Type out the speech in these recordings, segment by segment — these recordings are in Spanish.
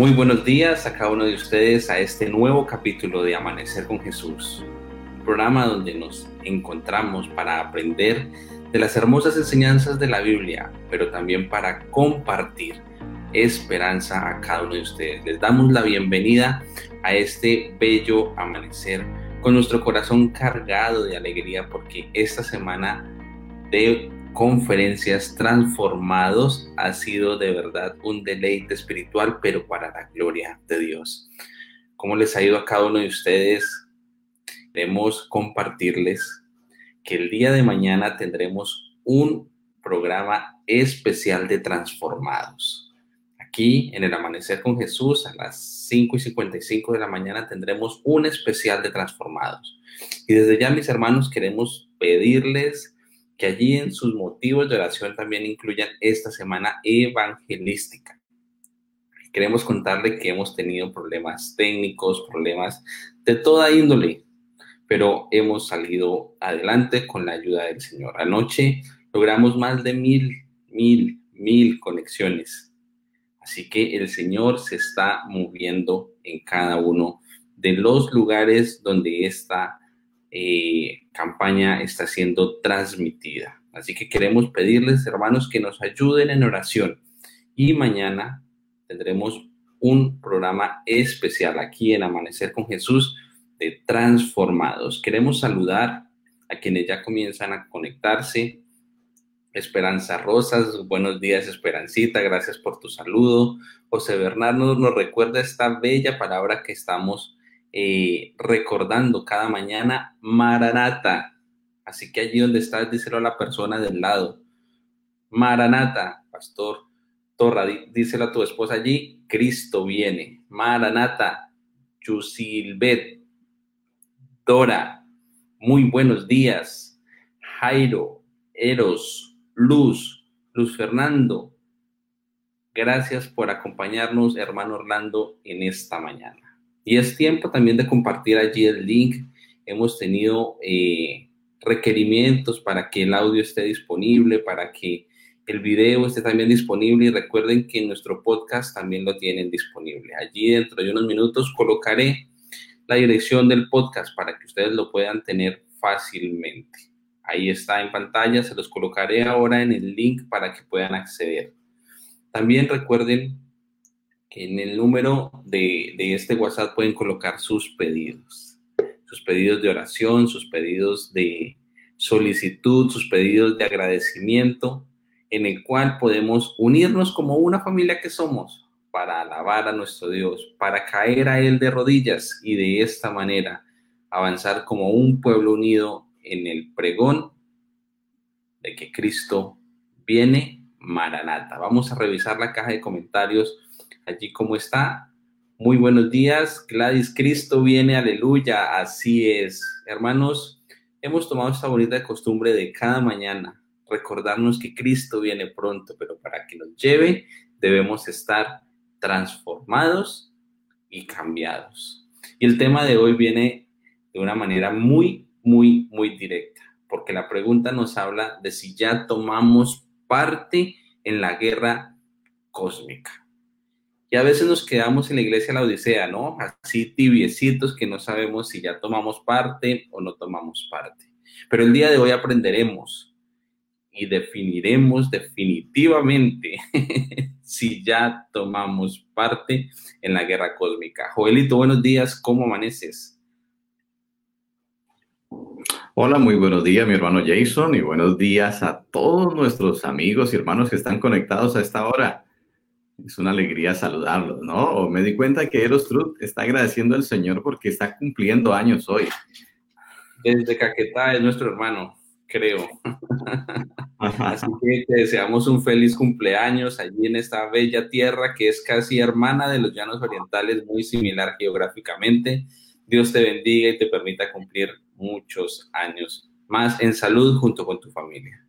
Muy buenos días a cada uno de ustedes a este nuevo capítulo de Amanecer con Jesús, programa donde nos encontramos para aprender de las hermosas enseñanzas de la Biblia, pero también para compartir esperanza a cada uno de ustedes. Les damos la bienvenida a este bello amanecer con nuestro corazón cargado de alegría porque esta semana de conferencias transformados ha sido de verdad un deleite espiritual, pero para la gloria de Dios. ¿Cómo les ha ido a cada uno de ustedes? Queremos compartirles que el día de mañana tendremos un programa especial de transformados. Aquí en el Amanecer con Jesús a las 5 y 55 de la mañana tendremos un especial de transformados. Y desde ya, mis hermanos, queremos pedirles que allí en sus motivos de oración también incluyan esta semana evangelística. Queremos contarle que hemos tenido problemas técnicos, problemas de toda índole, pero hemos salido adelante con la ayuda del Señor. Anoche logramos más de mil, mil, mil conexiones. Así que el Señor se está moviendo en cada uno de los lugares donde está eh, campaña está siendo transmitida. Así que queremos pedirles, hermanos, que nos ayuden en oración. Y mañana tendremos un programa especial aquí en Amanecer con Jesús de Transformados. Queremos saludar a quienes ya comienzan a conectarse. Esperanza Rosas, buenos días Esperancita, gracias por tu saludo. José Bernardo nos recuerda esta bella palabra que estamos eh, recordando cada mañana Maranata. Así que allí donde estás, díselo a la persona del lado. Maranata, pastor Torra, díselo a tu esposa allí, Cristo viene. Maranata, Yusilbet, Dora, muy buenos días. Jairo, Eros, Luz, Luz Fernando, gracias por acompañarnos, hermano Orlando, en esta mañana. Y es tiempo también de compartir allí el link. Hemos tenido eh, requerimientos para que el audio esté disponible, para que el video esté también disponible y recuerden que nuestro podcast también lo tienen disponible. Allí dentro de unos minutos colocaré la dirección del podcast para que ustedes lo puedan tener fácilmente. Ahí está en pantalla, se los colocaré ahora en el link para que puedan acceder. También recuerden en el número de, de este WhatsApp pueden colocar sus pedidos, sus pedidos de oración, sus pedidos de solicitud, sus pedidos de agradecimiento, en el cual podemos unirnos como una familia que somos para alabar a nuestro Dios, para caer a Él de rodillas y de esta manera avanzar como un pueblo unido en el pregón de que Cristo viene, Maranata. Vamos a revisar la caja de comentarios allí como está. Muy buenos días, Gladys, Cristo viene, aleluya, así es. Hermanos, hemos tomado esta bonita costumbre de cada mañana recordarnos que Cristo viene pronto, pero para que nos lleve debemos estar transformados y cambiados. Y el tema de hoy viene de una manera muy, muy, muy directa, porque la pregunta nos habla de si ya tomamos parte en la guerra cósmica. Y a veces nos quedamos en la iglesia la Odisea, ¿no? Así tibiecitos que no sabemos si ya tomamos parte o no tomamos parte. Pero el día de hoy aprenderemos y definiremos definitivamente si ya tomamos parte en la guerra cósmica. Joelito, buenos días, ¿cómo amaneces? Hola, muy buenos días, mi hermano Jason, y buenos días a todos nuestros amigos y hermanos que están conectados a esta hora es una alegría saludarlos, ¿no? me di cuenta que Eros Truth está agradeciendo al Señor porque está cumpliendo años hoy. Desde Caquetá es nuestro hermano, creo. Así que te deseamos un feliz cumpleaños allí en esta bella tierra que es casi hermana de los llanos orientales, muy similar geográficamente. Dios te bendiga y te permita cumplir muchos años más en salud junto con tu familia.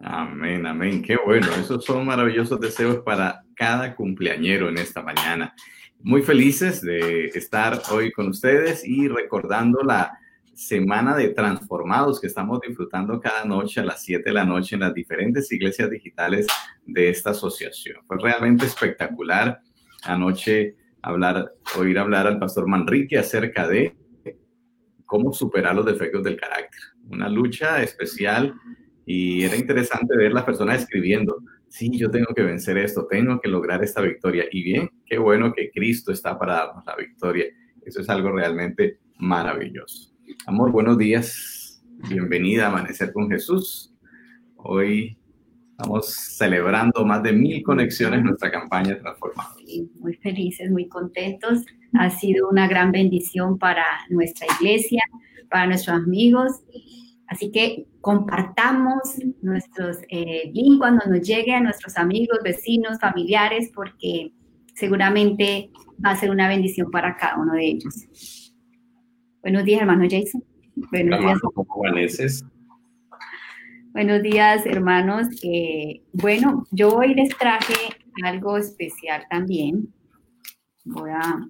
Amén, amén. Qué bueno. Esos son maravillosos deseos para cada cumpleañero en esta mañana. Muy felices de estar hoy con ustedes y recordando la semana de transformados que estamos disfrutando cada noche a las 7 de la noche en las diferentes iglesias digitales de esta asociación. Fue realmente espectacular anoche hablar, oír hablar al pastor Manrique acerca de cómo superar los defectos del carácter. Una lucha especial y era interesante ver las personas escribiendo, sí, yo tengo que vencer esto, tengo que lograr esta victoria. Y bien, qué bueno que Cristo está para darnos la victoria. Eso es algo realmente maravilloso. Amor, buenos días. Bienvenida a Amanecer con Jesús. Hoy estamos celebrando más de mil conexiones en nuestra campaña Transformados. muy felices, muy contentos. Ha sido una gran bendición para nuestra iglesia, para nuestros amigos. Así que compartamos nuestros eh, links cuando nos llegue a nuestros amigos, vecinos, familiares, porque seguramente va a ser una bendición para cada uno de ellos. Buenos días, hermano Jason. Buenos días. ¿Cómo Buenos días, hermanos. Eh, bueno, yo hoy les traje algo especial también. Voy a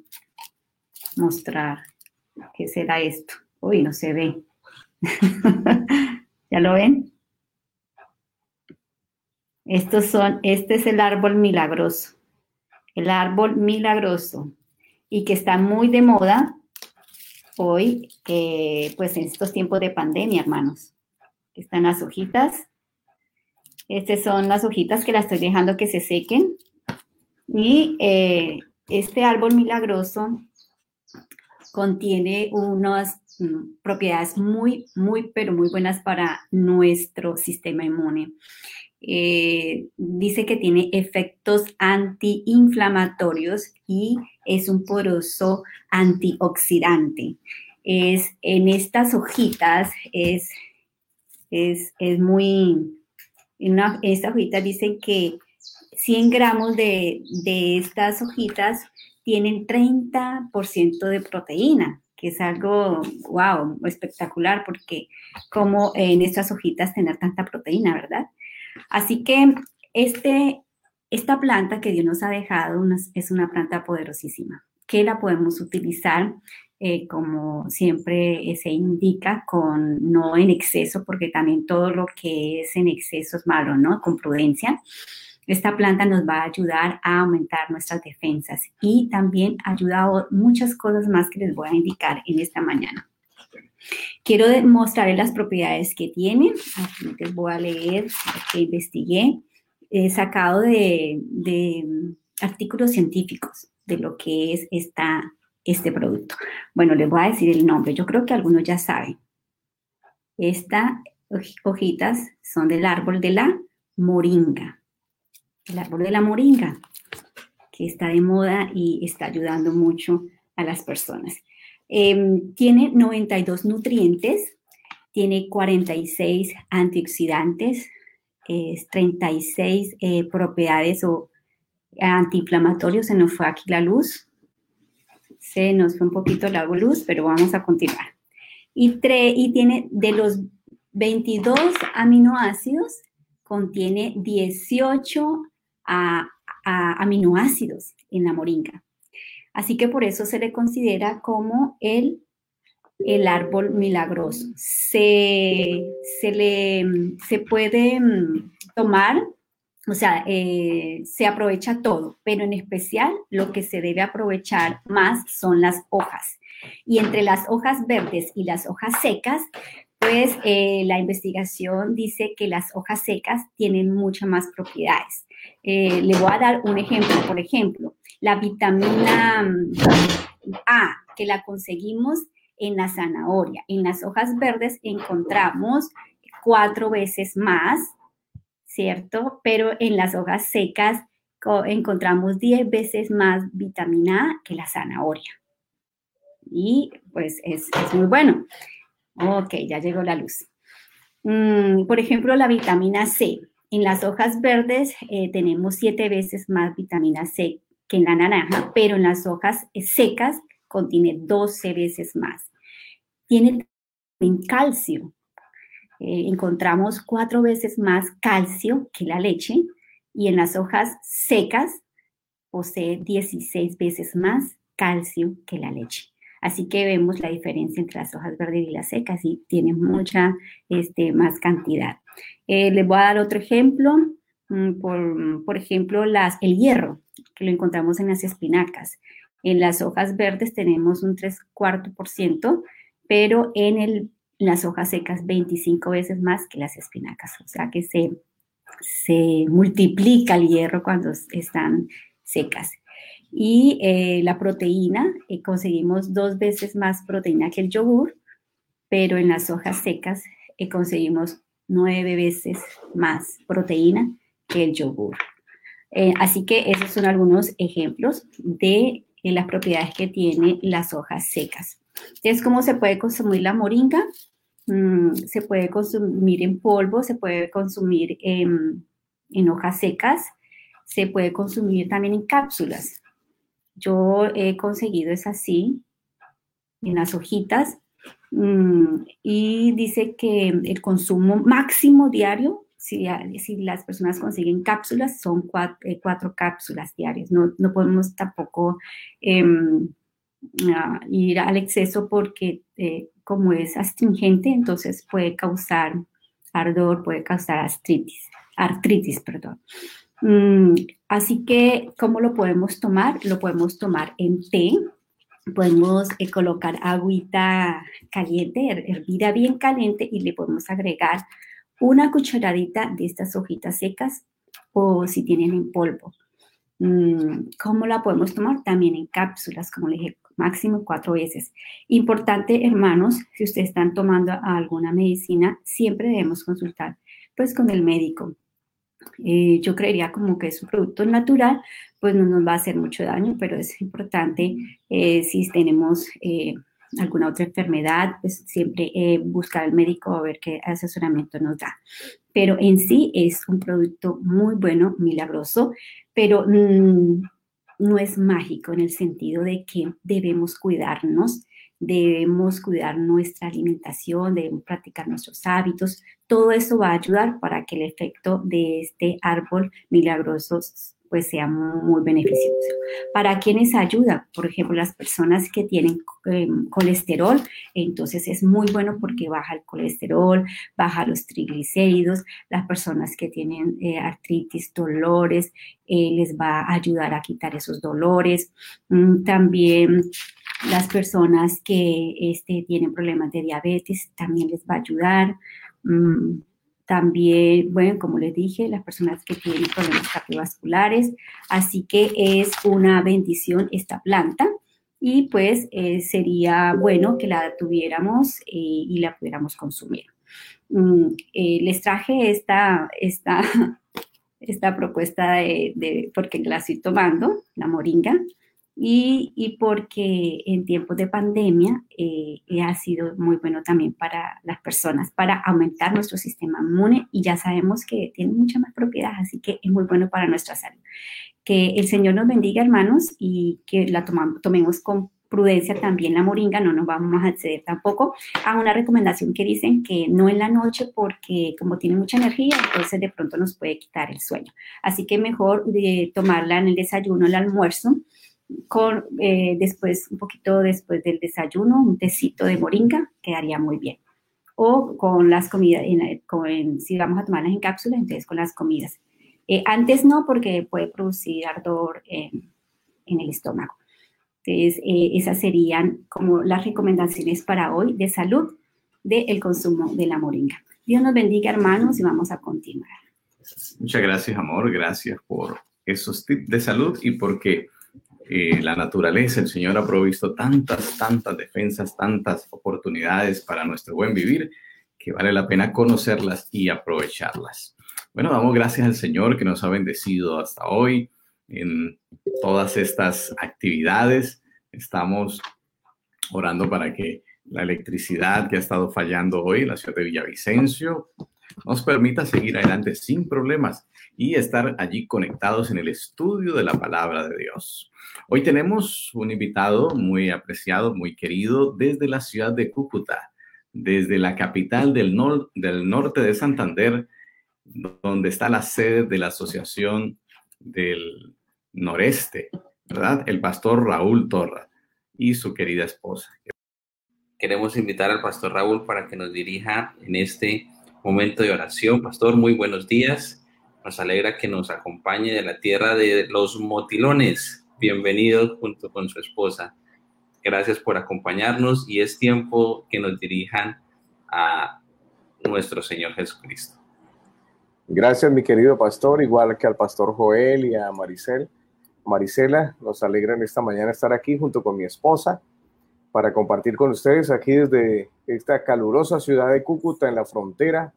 mostrar qué será esto. Uy, no se ve. ¿Ya lo ven? Estos son, este es el árbol milagroso. El árbol milagroso. Y que está muy de moda hoy, eh, pues en estos tiempos de pandemia, hermanos. Están las hojitas. Estas son las hojitas que las estoy dejando que se sequen. Y eh, este árbol milagroso contiene unas mm, propiedades muy, muy, pero muy buenas para nuestro sistema inmune. Eh, dice que tiene efectos antiinflamatorios y es un poderoso antioxidante. Es en estas hojitas es, es, muy, en esta hojita dice que 100 gramos de, de estas hojitas tienen 30% de proteína, que es algo, wow, espectacular, porque como en estas hojitas tener tanta proteína, ¿verdad? Así que este, esta planta que Dios nos ha dejado es una planta poderosísima, que la podemos utilizar eh, como siempre se indica, con no en exceso, porque también todo lo que es en exceso es malo, ¿no? Con prudencia. Esta planta nos va a ayudar a aumentar nuestras defensas y también ayuda a muchas cosas más que les voy a indicar en esta mañana. Quiero mostrarles las propiedades que tiene. Les voy a leer lo que investigué. He sacado de, artículos científicos de lo que es esta, este producto. Bueno, les voy a decir el nombre. Yo creo que algunos ya saben. Estas hojitas son del árbol de la moringa el árbol de la moringa, que está de moda y está ayudando mucho a las personas. Em, tiene 92 nutrientes, tiene 46 antioxidantes, 36 eh, propiedades o antiinflamatorios. Se nos fue aquí la luz. Se nos fue un poquito la luz, pero vamos a continuar. Y, y tiene de los 22 aminoácidos, contiene 18 aminoácidos en la moringa. Así que por eso se le considera como el, el árbol milagroso. Se, se, le, se puede mm, tomar, o sea, eh, se aprovecha todo, pero en especial lo que se debe aprovechar más son las hojas. Y entre las hojas verdes y las hojas secas, pues eh, la investigación dice que las hojas secas tienen muchas más propiedades. Eh, le voy a dar un ejemplo. Por ejemplo, la vitamina mm, A, que la conseguimos en la zanahoria. En las hojas verdes encontramos cuatro veces más, ¿cierto? Pero en las hojas secas encontramos diez veces más vitamina A que la zanahoria. Y pues es, muy bueno. Ok, ya llegó la luz. Mm, por ejemplo, la vitamina C. En las hojas verdes eh, tenemos siete veces más vitamina C que en la naranja, pero en las hojas eh, secas contiene 12 veces más. Tiene calcio. Eh, encontramos cuatro veces más calcio que la leche y en las hojas secas posee 16 veces más calcio que la leche. Así que vemos la diferencia entre las hojas verdes y las secas y tiene mucha este, más cantidad. Eh, les voy a dar otro ejemplo. Mm, por, ejemplo, el hierro. que lo encontramos en las espinacas. En las hojas verdes tenemos un 3 cuarto por ciento, pero en las hojas secas 25 veces más que las espinacas. O sea que se, se multiplica el hierro cuando están secas. Y eh, la proteína, eh, conseguimos dos veces más proteína que el yogur, pero en las hojas secas eh, conseguimos nueve veces más proteína que el yogur. así que esos son algunos ejemplos de las propiedades que tienen las hojas secas. Entonces, ¿cómo se puede consumir la moringa? Mm, se puede consumir en polvo, se puede consumir en, hojas secas, se puede consumir también en cápsulas. Yo he conseguido es así, en las hojitas, y dice que el consumo máximo diario, si, las personas consiguen cápsulas, son eh, cuatro, cápsulas diarias. No, no podemos tampoco em, ir al exceso porque eh, como es astringente, entonces puede causar ardor, puede causar artritis, artritis, perdón. Mm, así que, ¿cómo lo podemos tomar? Lo podemos tomar en té. Podemos eh, colocar agüita caliente, hervida bien caliente y le podemos agregar una cucharadita de estas hojitas secas o si tienen en polvo. Mm, ¿Cómo la podemos tomar? También en cápsulas, como le dije, máximo cuatro veces. Importante, hermanos, si ustedes están tomando alguna medicina, siempre debemos consultar pues con el médico eh, yo creería como que es un producto natural, pues no nos va a hacer mucho daño, pero es importante eh, si tenemos eh, alguna otra enfermedad, pues siempre buscar al médico a ver qué asesoramiento nos da. Pero en sí es un producto muy bueno, milagroso, pero mm, no es mágico en el sentido de que debemos cuidarnos debemos cuidar nuestra alimentación, debemos practicar nuestros hábitos. Todo eso va a ayudar para que el efecto de este árbol milagroso pues sea muy beneficioso. ¿Para quienes ayuda? Por ejemplo, las personas que tienen em, colesterol, entonces es muy bueno porque baja el colesterol, baja los triglicéridos, las personas que tienen eh, artritis, dolores, eh, les va a ayudar a quitar esos dolores. Mm, también las personas que este, tienen problemas de diabetes también les va a ayudar. Mm, también, bueno, como les dije, las personas que tienen problemas cardiovasculares. Así que es una bendición esta planta y pues eh, sería bueno que la tuviéramos eh, y la pudiéramos consumir. Mm, eh, les traje esta, esta, esta propuesta de, de, porque la estoy tomando, la moringa y, porque en tiempos de pandemia eh, eh, ha sido muy bueno también para las personas, para aumentar nuestro sistema inmune y ya sabemos que tiene mucha más propiedad, así que es muy bueno para nuestra salud. Que el Señor nos bendiga, hermanos, y que la tomemos con prudencia también la moringa, no nos vamos a acceder tampoco a una recomendación que dicen que no en la noche porque como tiene mucha energía, entonces de pronto nos puede quitar el sueño. Así que mejor de eh, tomarla en el desayuno, el almuerzo, con eh, después, un poquito después del desayuno, un tecito de moringa, quedaría muy bien. O con las comidas, si vamos a tomarlas en cápsula, entonces con las comidas. Eh, antes no, porque puede producir ardor en, el estómago. Entonces, eh, esas serían como las recomendaciones para hoy de salud del consumo de la moringa. Dios nos bendiga, hermanos, y vamos a continuar. Muchas gracias, amor. Gracias por esos tips de salud y porque eh, la naturaleza, el Señor ha provisto tantas, tantas defensas, tantas oportunidades para nuestro buen vivir, que vale la pena conocerlas y aprovecharlas. Bueno, damos gracias al Señor que nos ha bendecido hasta hoy en todas estas actividades. Estamos orando para que la electricidad que ha estado fallando hoy en la ciudad de Villavicencio nos permita seguir adelante sin problemas y estar allí conectados en el estudio de la palabra de Dios. Hoy tenemos un invitado muy apreciado, muy querido desde la ciudad de Cúcuta, desde la capital del, norte de Santander, donde está la sede de la Asociación del Noreste, ¿verdad? El pastor Raúl Torra y su querida esposa. Queremos invitar al pastor Raúl para que nos dirija en este momento de oración. Pastor, muy buenos días Nos alegra que nos acompañe de la tierra de los motilones. Bienvenido junto con su esposa. Gracias por acompañarnos y es tiempo que nos dirijan a nuestro Señor Jesucristo. Gracias, mi querido pastor, igual que al pastor Joel y a Maricel. Marisela, nos alegra en esta mañana estar aquí junto con mi esposa para compartir con ustedes aquí desde esta calurosa ciudad de Cúcuta en la frontera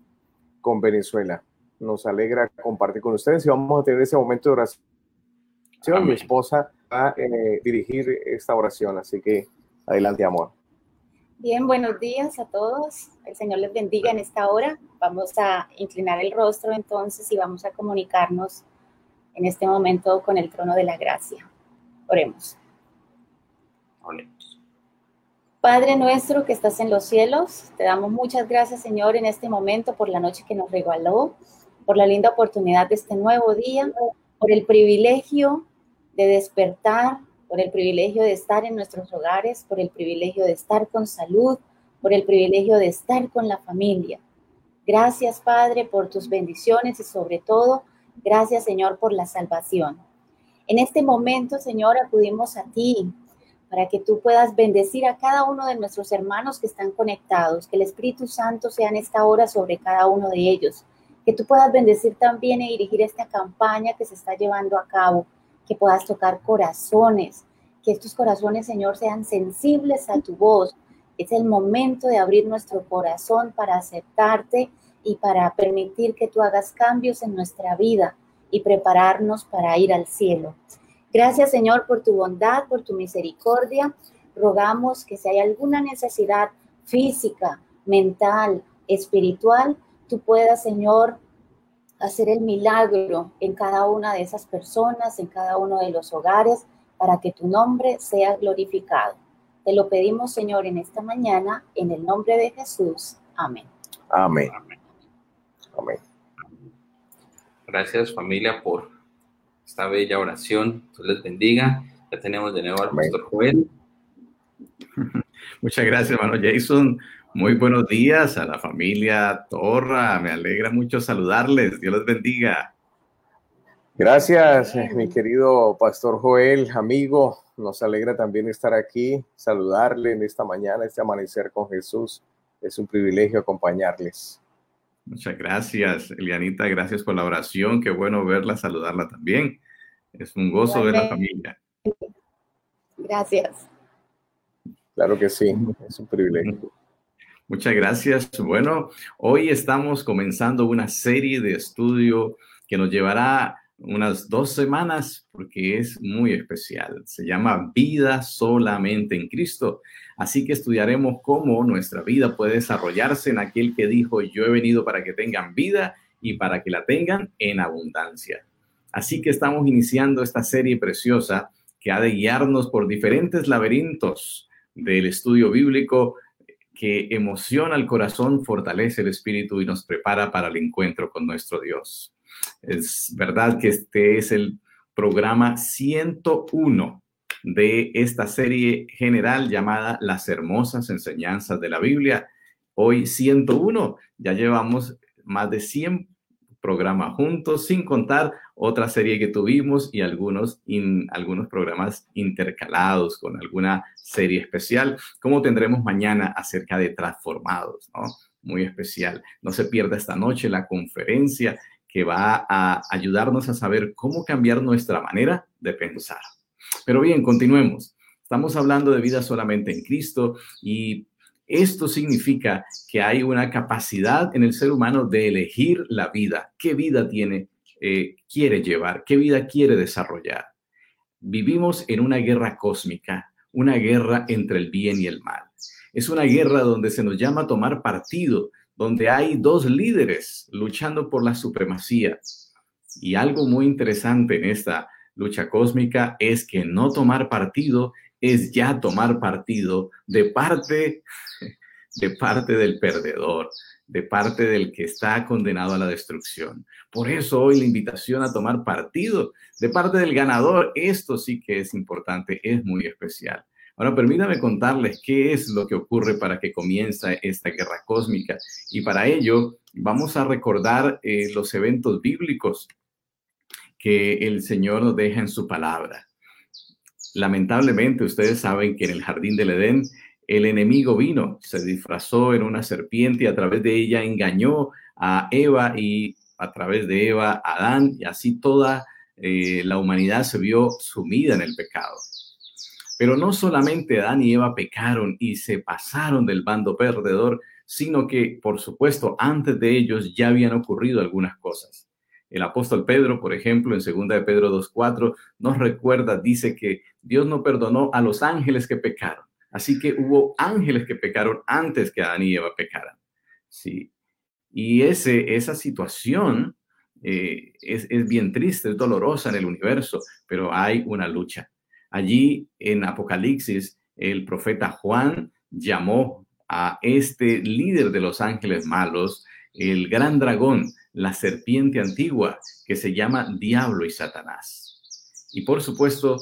con Venezuela. Nos alegra compartir con ustedes y vamos a tener ese momento de oración. Mi esposa va a eh, dirigir esta oración, así que adelante, amor. Bien, buenos días a todos. El Señor les bendiga en esta hora. Vamos a inclinar el rostro entonces y vamos a comunicarnos en este momento con el trono de la gracia. Oremos. Oremos. Padre nuestro que estás en los cielos, te damos muchas gracias, Señor, en este momento por la noche que nos regaló, por la linda oportunidad de este nuevo día, por el privilegio de despertar, por el privilegio de estar en nuestros hogares, por el privilegio de estar con salud, por el privilegio de estar con la familia. Gracias, Padre, por tus bendiciones y sobre todo, gracias, Señor, por la salvación. En este momento, Señor, acudimos a ti para que tú puedas bendecir a cada uno de nuestros hermanos que están conectados, que el Espíritu Santo sea en esta hora sobre cada uno de ellos, que tú puedas bendecir también y dirigir esta campaña que se está llevando a cabo, que puedas tocar corazones, que estos corazones, Señor, sean sensibles a tu voz. Es el momento de abrir nuestro corazón para aceptarte y para permitir que tú hagas cambios en nuestra vida y prepararnos para ir al cielo. Gracias Señor por tu bondad, por tu misericordia. Rogamos que si hay alguna necesidad física, mental, espiritual, tú puedas Señor hacer el milagro en cada una de esas personas, en cada uno de los hogares, para que tu nombre sea glorificado. Te lo pedimos Señor en esta mañana, en el nombre de Jesús. Amén. Amén. Amén. Gracias familia por esta bella oración. Dios les bendiga. Ya tenemos de nuevo al pastor Joel. Muchas gracias, hermano Jason. Muy buenos días a la familia Torra. Me alegra mucho saludarles. Dios les bendiga. Gracias, mi querido pastor Joel, amigo. Nos alegra también estar aquí, saludarle en esta mañana, este amanecer con Jesús. Es un privilegio acompañarles. Muchas gracias, Elianita. Gracias por la oración. Qué bueno verla, saludarla también. Es un gozo ver la familia. Gracias. Claro que sí, es un privilegio. Muchas gracias. Bueno, hoy estamos comenzando una serie de estudio que nos llevará unas dos semanas porque es muy especial. Se llama Vida solamente en Cristo. Así que estudiaremos cómo nuestra vida puede desarrollarse en aquel que dijo, yo he venido para que tengan vida y para que la tengan en abundancia. Así que estamos iniciando esta serie preciosa que ha de guiarnos por diferentes laberintos del estudio bíblico que emociona el corazón, fortalece el espíritu y nos prepara para el encuentro con nuestro Dios. Es verdad que este es el programa 101 de esta serie general llamada Las hermosas enseñanzas de la Biblia. Hoy 101, ya llevamos más de 100 programas juntos, sin contar otra serie que tuvimos y algunos, algunos programas intercalados con alguna serie especial, como tendremos mañana acerca de transformados, ¿no? Muy especial. No se pierda esta noche la conferencia que va a ayudarnos a saber cómo cambiar nuestra manera de pensar. Pero bien, continuemos. Estamos hablando de vida solamente en Cristo y esto significa que hay una capacidad en el ser humano de elegir la vida. ¿Qué vida tiene, eh, quiere llevar? ¿Qué vida quiere desarrollar? Vivimos en una guerra cósmica, una guerra entre el bien y el mal. Es una guerra donde se nos llama tomar partido, donde hay dos líderes luchando por la supremacía. Y algo muy interesante en esta lucha cósmica es que no tomar partido es ya tomar partido de parte, de parte del perdedor, de parte del que está condenado a la destrucción. Por eso hoy la invitación a tomar partido de parte del ganador, esto sí que es importante, es muy especial. Ahora permítame contarles qué es lo que ocurre para que comienza esta guerra cósmica. Y para ello vamos a recordar eh, los eventos bíblicos que el Señor nos deja en su palabra. Lamentablemente, ustedes saben que en el jardín del Edén el enemigo vino, se disfrazó en una serpiente y a través de ella engañó a Eva y a través de Eva a Adán y así toda eh, la humanidad se vio sumida en el pecado. Pero no solamente Adán y Eva pecaron y se pasaron del bando perdedor, sino que, por supuesto, antes de ellos ya habían ocurrido algunas cosas. El apóstol Pedro, por ejemplo, en 2 de Pedro 2.4, nos recuerda, dice que Dios no perdonó a los ángeles que pecaron. Así que hubo ángeles que pecaron antes que Adán y Eva pecaran. Sí. Y ese, esa situación eh, es, es bien triste, es dolorosa en el universo, pero hay una lucha. Allí en Apocalipsis, el profeta Juan llamó a este líder de los ángeles malos, el gran dragón, la serpiente antigua, que se llama Diablo y Satanás. Y por supuesto,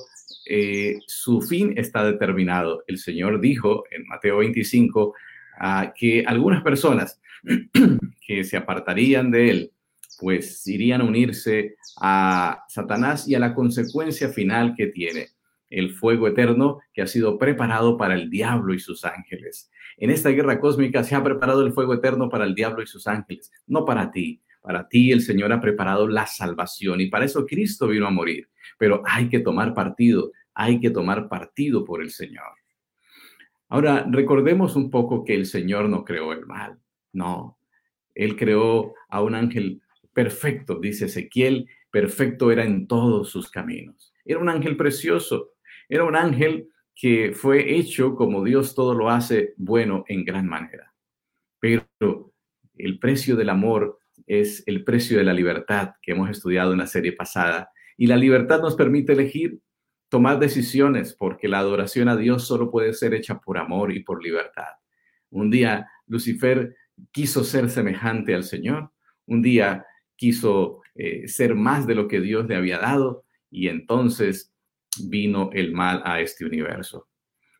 eh, su fin está determinado. El Señor dijo en Mateo 25 ah, que algunas personas que se apartarían de él, pues irían a unirse a Satanás y a la consecuencia final que tiene, el fuego eterno que ha sido preparado para el diablo y sus ángeles. En esta guerra cósmica se ha preparado el fuego eterno para el diablo y sus ángeles, no para ti. Para ti el Señor ha preparado la salvación y para eso Cristo vino a morir. Pero hay que tomar partido, hay que tomar partido por el Señor. Ahora, recordemos un poco que el Señor no creó el mal, no. Él creó a un ángel perfecto, dice Ezequiel, perfecto era en todos sus caminos. Era un ángel precioso, era un ángel que fue hecho como Dios todo lo hace bueno en gran manera. Pero el precio del amor es el precio de la libertad que hemos estudiado en la serie pasada. Y la libertad nos permite elegir tomar decisiones, porque la adoración a Dios solo puede ser hecha por amor y por libertad. Un día Lucifer quiso ser semejante al Señor, un día quiso eh, ser más de lo que Dios le había dado y entonces vino el mal a este universo.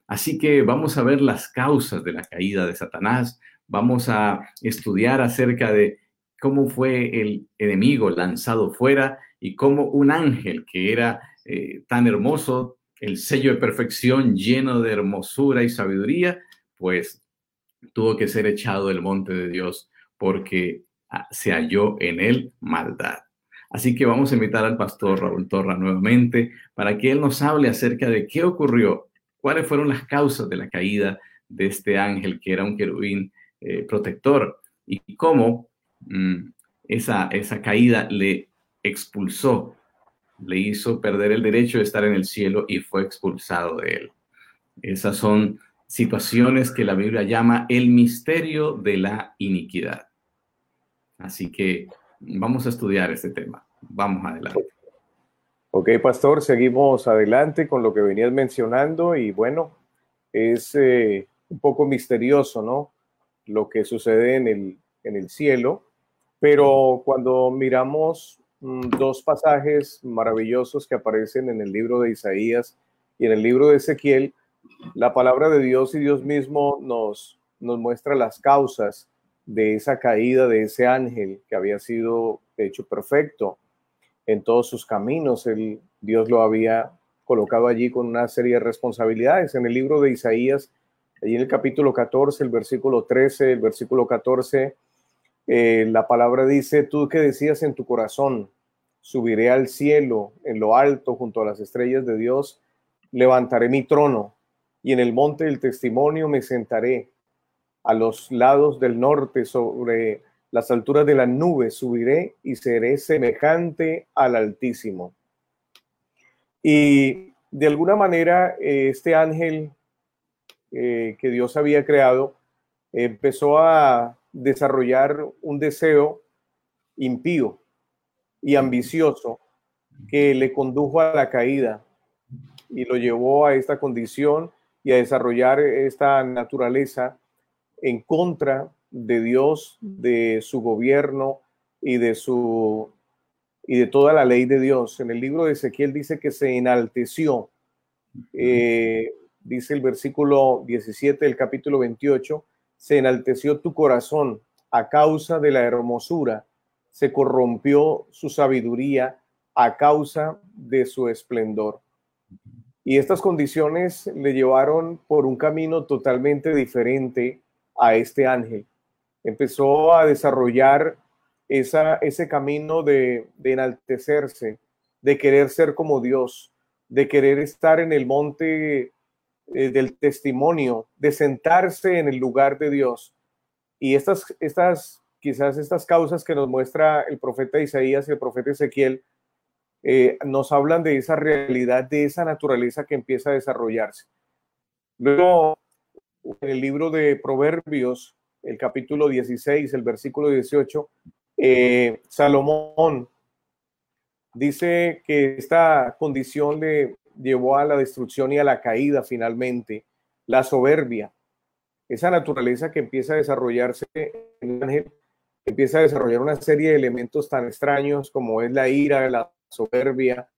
Así que vamos a ver las causas de la caída de Satanás, vamos a estudiar acerca de cómo fue el enemigo lanzado fuera y cómo un ángel que era eh, tan hermoso, el sello de perfección lleno de hermosura y sabiduría, pues tuvo que ser echado del monte de Dios porque ah, se halló en él maldad. Así que vamos a invitar al pastor Raúl Torra nuevamente para que él nos hable acerca de qué ocurrió, cuáles fueron las causas de la caída de este ángel que era un querubín eh, protector y cómo mm, esa, esa caída le expulsó le hizo perder el derecho de estar en el cielo y fue expulsado de él. Esas son situaciones que la Biblia llama el misterio de la iniquidad. Así que vamos a estudiar este tema. Vamos adelante. Ok, pastor, seguimos adelante con lo que venías mencionando y bueno, es eh, un poco misterioso, ¿no? Lo que sucede en el, en el cielo, pero cuando miramos dos pasajes maravillosos que aparecen en el libro de Isaías y en el libro de Ezequiel, la palabra de Dios y Dios mismo nos, nos muestra las causas de esa caída de ese ángel que había sido hecho perfecto en todos sus caminos. El, Dios lo había colocado allí con una serie de responsabilidades. En el libro de Isaías, allí en el capítulo 14, el versículo 13, el versículo 14, eh, la palabra dice, tú que decías en tu corazón, subiré al cielo, en lo alto, junto a las estrellas de Dios, levantaré mi trono y en el monte del testimonio me sentaré. A los lados del norte, sobre las alturas de la nube, subiré y seré semejante al Altísimo. Y de alguna manera, este ángel eh, que Dios había creado empezó a desarrollar un deseo impío y ambicioso que le condujo a la caída y lo llevó a esta condición y a desarrollar esta naturaleza en contra de Dios, de su gobierno y de su y de toda la ley de Dios. En el libro de Ezequiel dice que se enalteció, eh, dice el versículo 17 del capítulo 28, se enalteció tu corazón a causa de la hermosura, se corrompió su sabiduría a causa de su esplendor. Y estas condiciones le llevaron por un camino totalmente diferente a este ángel. Empezó a desarrollar esa, ese camino de, de enaltecerse, de querer ser como Dios, de querer estar en el monte eh, del testimonio, de sentarse en el lugar de Dios. Y estas, estas, quizás estas causas que nos muestra el profeta Isaías y el profeta Ezequiel, eh, nos hablan de esa realidad, de esa naturaleza que empieza a desarrollarse. Luego, en el libro de Proverbios, el capítulo 16, el versículo 18, eh, Salomón dice que esta condición le llevó a la destrucción y a la caída finalmente, la soberbia, esa naturaleza que empieza a desarrollarse en ángel, empieza a desarrollar una serie de elementos tan extraños como es la ira, la soberbia,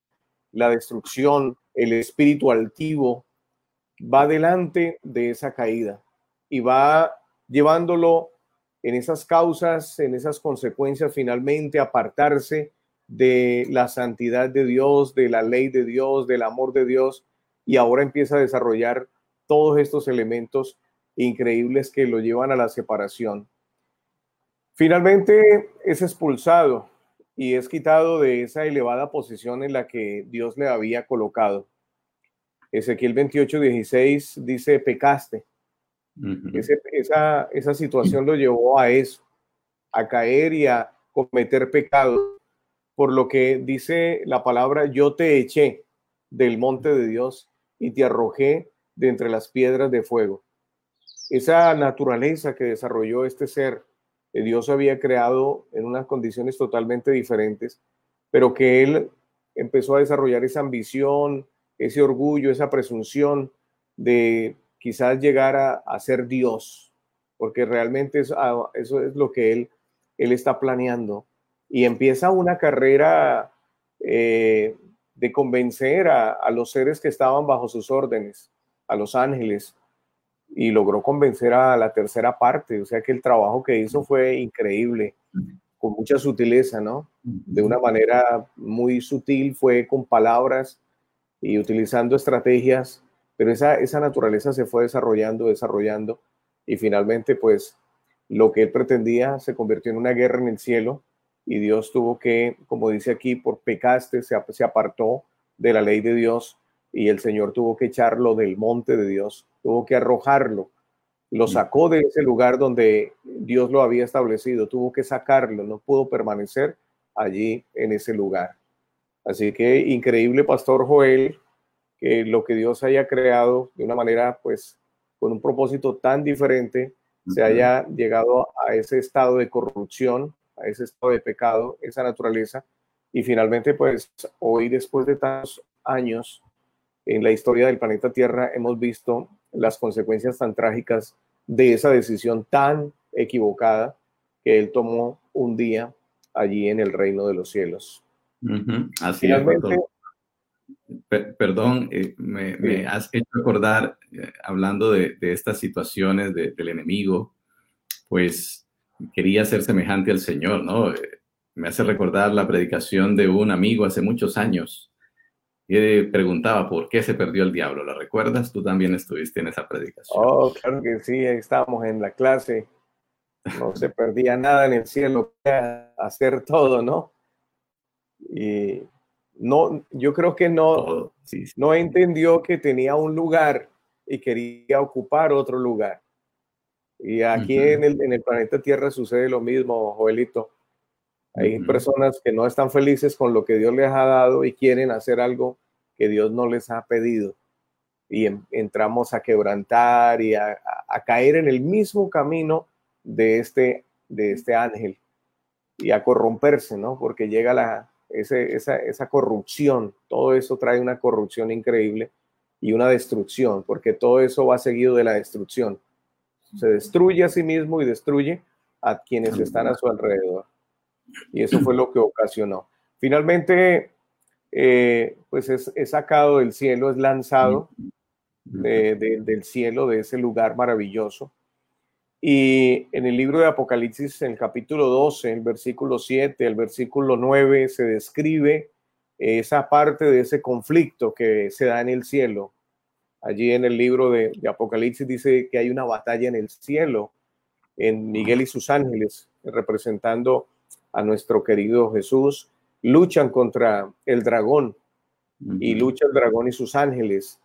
la destrucción, el espíritu altivo, va delante de esa caída y va llevándolo en esas causas, en esas consecuencias, finalmente apartarse de la santidad de Dios, de la ley de Dios, del amor de Dios, y ahora empieza a desarrollar todos estos elementos increíbles que lo llevan a la separación. Finalmente es expulsado y es quitado de esa elevada posición en la que Dios le había colocado. Ezequiel 28, 16 dice, pecaste esa, esa situación lo llevó a eso, a caer y a cometer pecado, por lo que dice la palabra, yo te eché del monte de Dios y te arrojé de entre las piedras de fuego. Esa naturaleza que desarrolló este ser, que Dios había creado en unas condiciones totalmente diferentes, pero que él empezó a desarrollar esa ambición, ese orgullo, esa presunción de quizás llegar a, ser Dios, porque realmente eso, es lo que él está planeando. Y empieza una carrera eh, de convencer a, a, los seres que estaban bajo sus órdenes, a los ángeles, y logró convencer a la tercera parte. O sea que el trabajo que hizo fue increíble, con mucha sutileza, ¿no? De una manera muy sutil, fue con palabras y utilizando estrategias pero esa, esa naturaleza se fue desarrollando, desarrollando, y finalmente, pues, lo que él pretendía se convirtió en una guerra en el cielo, y Dios tuvo que, como dice aquí, por pecaste, se, se apartó de la ley de Dios, y el Señor tuvo que echarlo del monte de Dios, tuvo que arrojarlo, lo sacó de ese lugar donde Dios lo había establecido, tuvo que sacarlo, no pudo permanecer allí en ese lugar. Así que increíble, Pastor Joel, que lo que Dios haya creado de una manera, pues, con un propósito tan diferente, se haya llegado a ese estado de corrupción, a ese estado de pecado, esa naturaleza, y finalmente, pues, hoy, después de tantos años en la historia del planeta Tierra, hemos visto las consecuencias tan trágicas de esa decisión tan equivocada que él tomó un día allí en el reino de los cielos. Así es perdón, eh, me, has hecho recordar, eh, hablando de, estas situaciones del enemigo, pues quería ser semejante al Señor, ¿no? Eh, me hace recordar la predicación de un amigo hace muchos años que preguntaba por qué se perdió el diablo. ¿La recuerdas? Tú también estuviste en esa predicación. Oh, claro que sí, estábamos en la clase. No se perdía nada en el cielo, hacer todo, ¿no? Y no, yo creo que no, no entendió que tenía un lugar y quería ocupar otro lugar. Y aquí en, el, planeta Tierra sucede lo mismo, Joelito. Hay personas que no están felices con lo que Dios les ha dado y quieren hacer algo que Dios no les ha pedido. Y entramos a quebrantar y a, caer en el mismo camino de este, de este ángel y a corromperse, ¿no? Porque llega la, esa, esa corrupción, todo eso trae una corrupción increíble y una destrucción, porque todo eso va seguido de la destrucción. Se destruye a sí mismo y destruye a quienes están a su alrededor. Y eso fue lo que ocasionó. Finalmente, eh, pues es, sacado del cielo, es lanzado del cielo, de ese lugar maravilloso. Y en el libro de Apocalipsis, en el capítulo 12, el versículo 7, el versículo 9, se describe esa parte de ese conflicto que se da en el cielo. Allí en el libro de, Apocalipsis dice que hay una batalla en el cielo, en Miguel y sus ángeles, representando a nuestro querido Jesús, luchan contra el dragón y lucha el dragón y sus ángeles.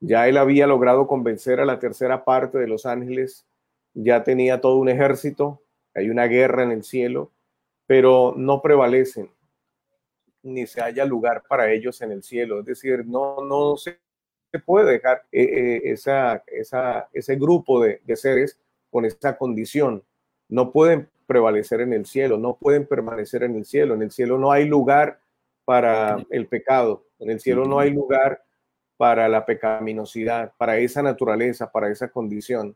Ya él había logrado convencer a la tercera parte de los ángeles, ya tenía todo un ejército, hay una guerra en el cielo, pero no prevalecen, ni se haya lugar para ellos en el cielo. Es decir, no, no se puede dejar eh, eh, esa, esa, ese grupo de, de seres con esa condición. No pueden prevalecer en el cielo, no pueden permanecer en el cielo. En el cielo no hay lugar para el pecado, en el cielo no hay lugar para la pecaminosidad, para esa naturaleza, para esa condición.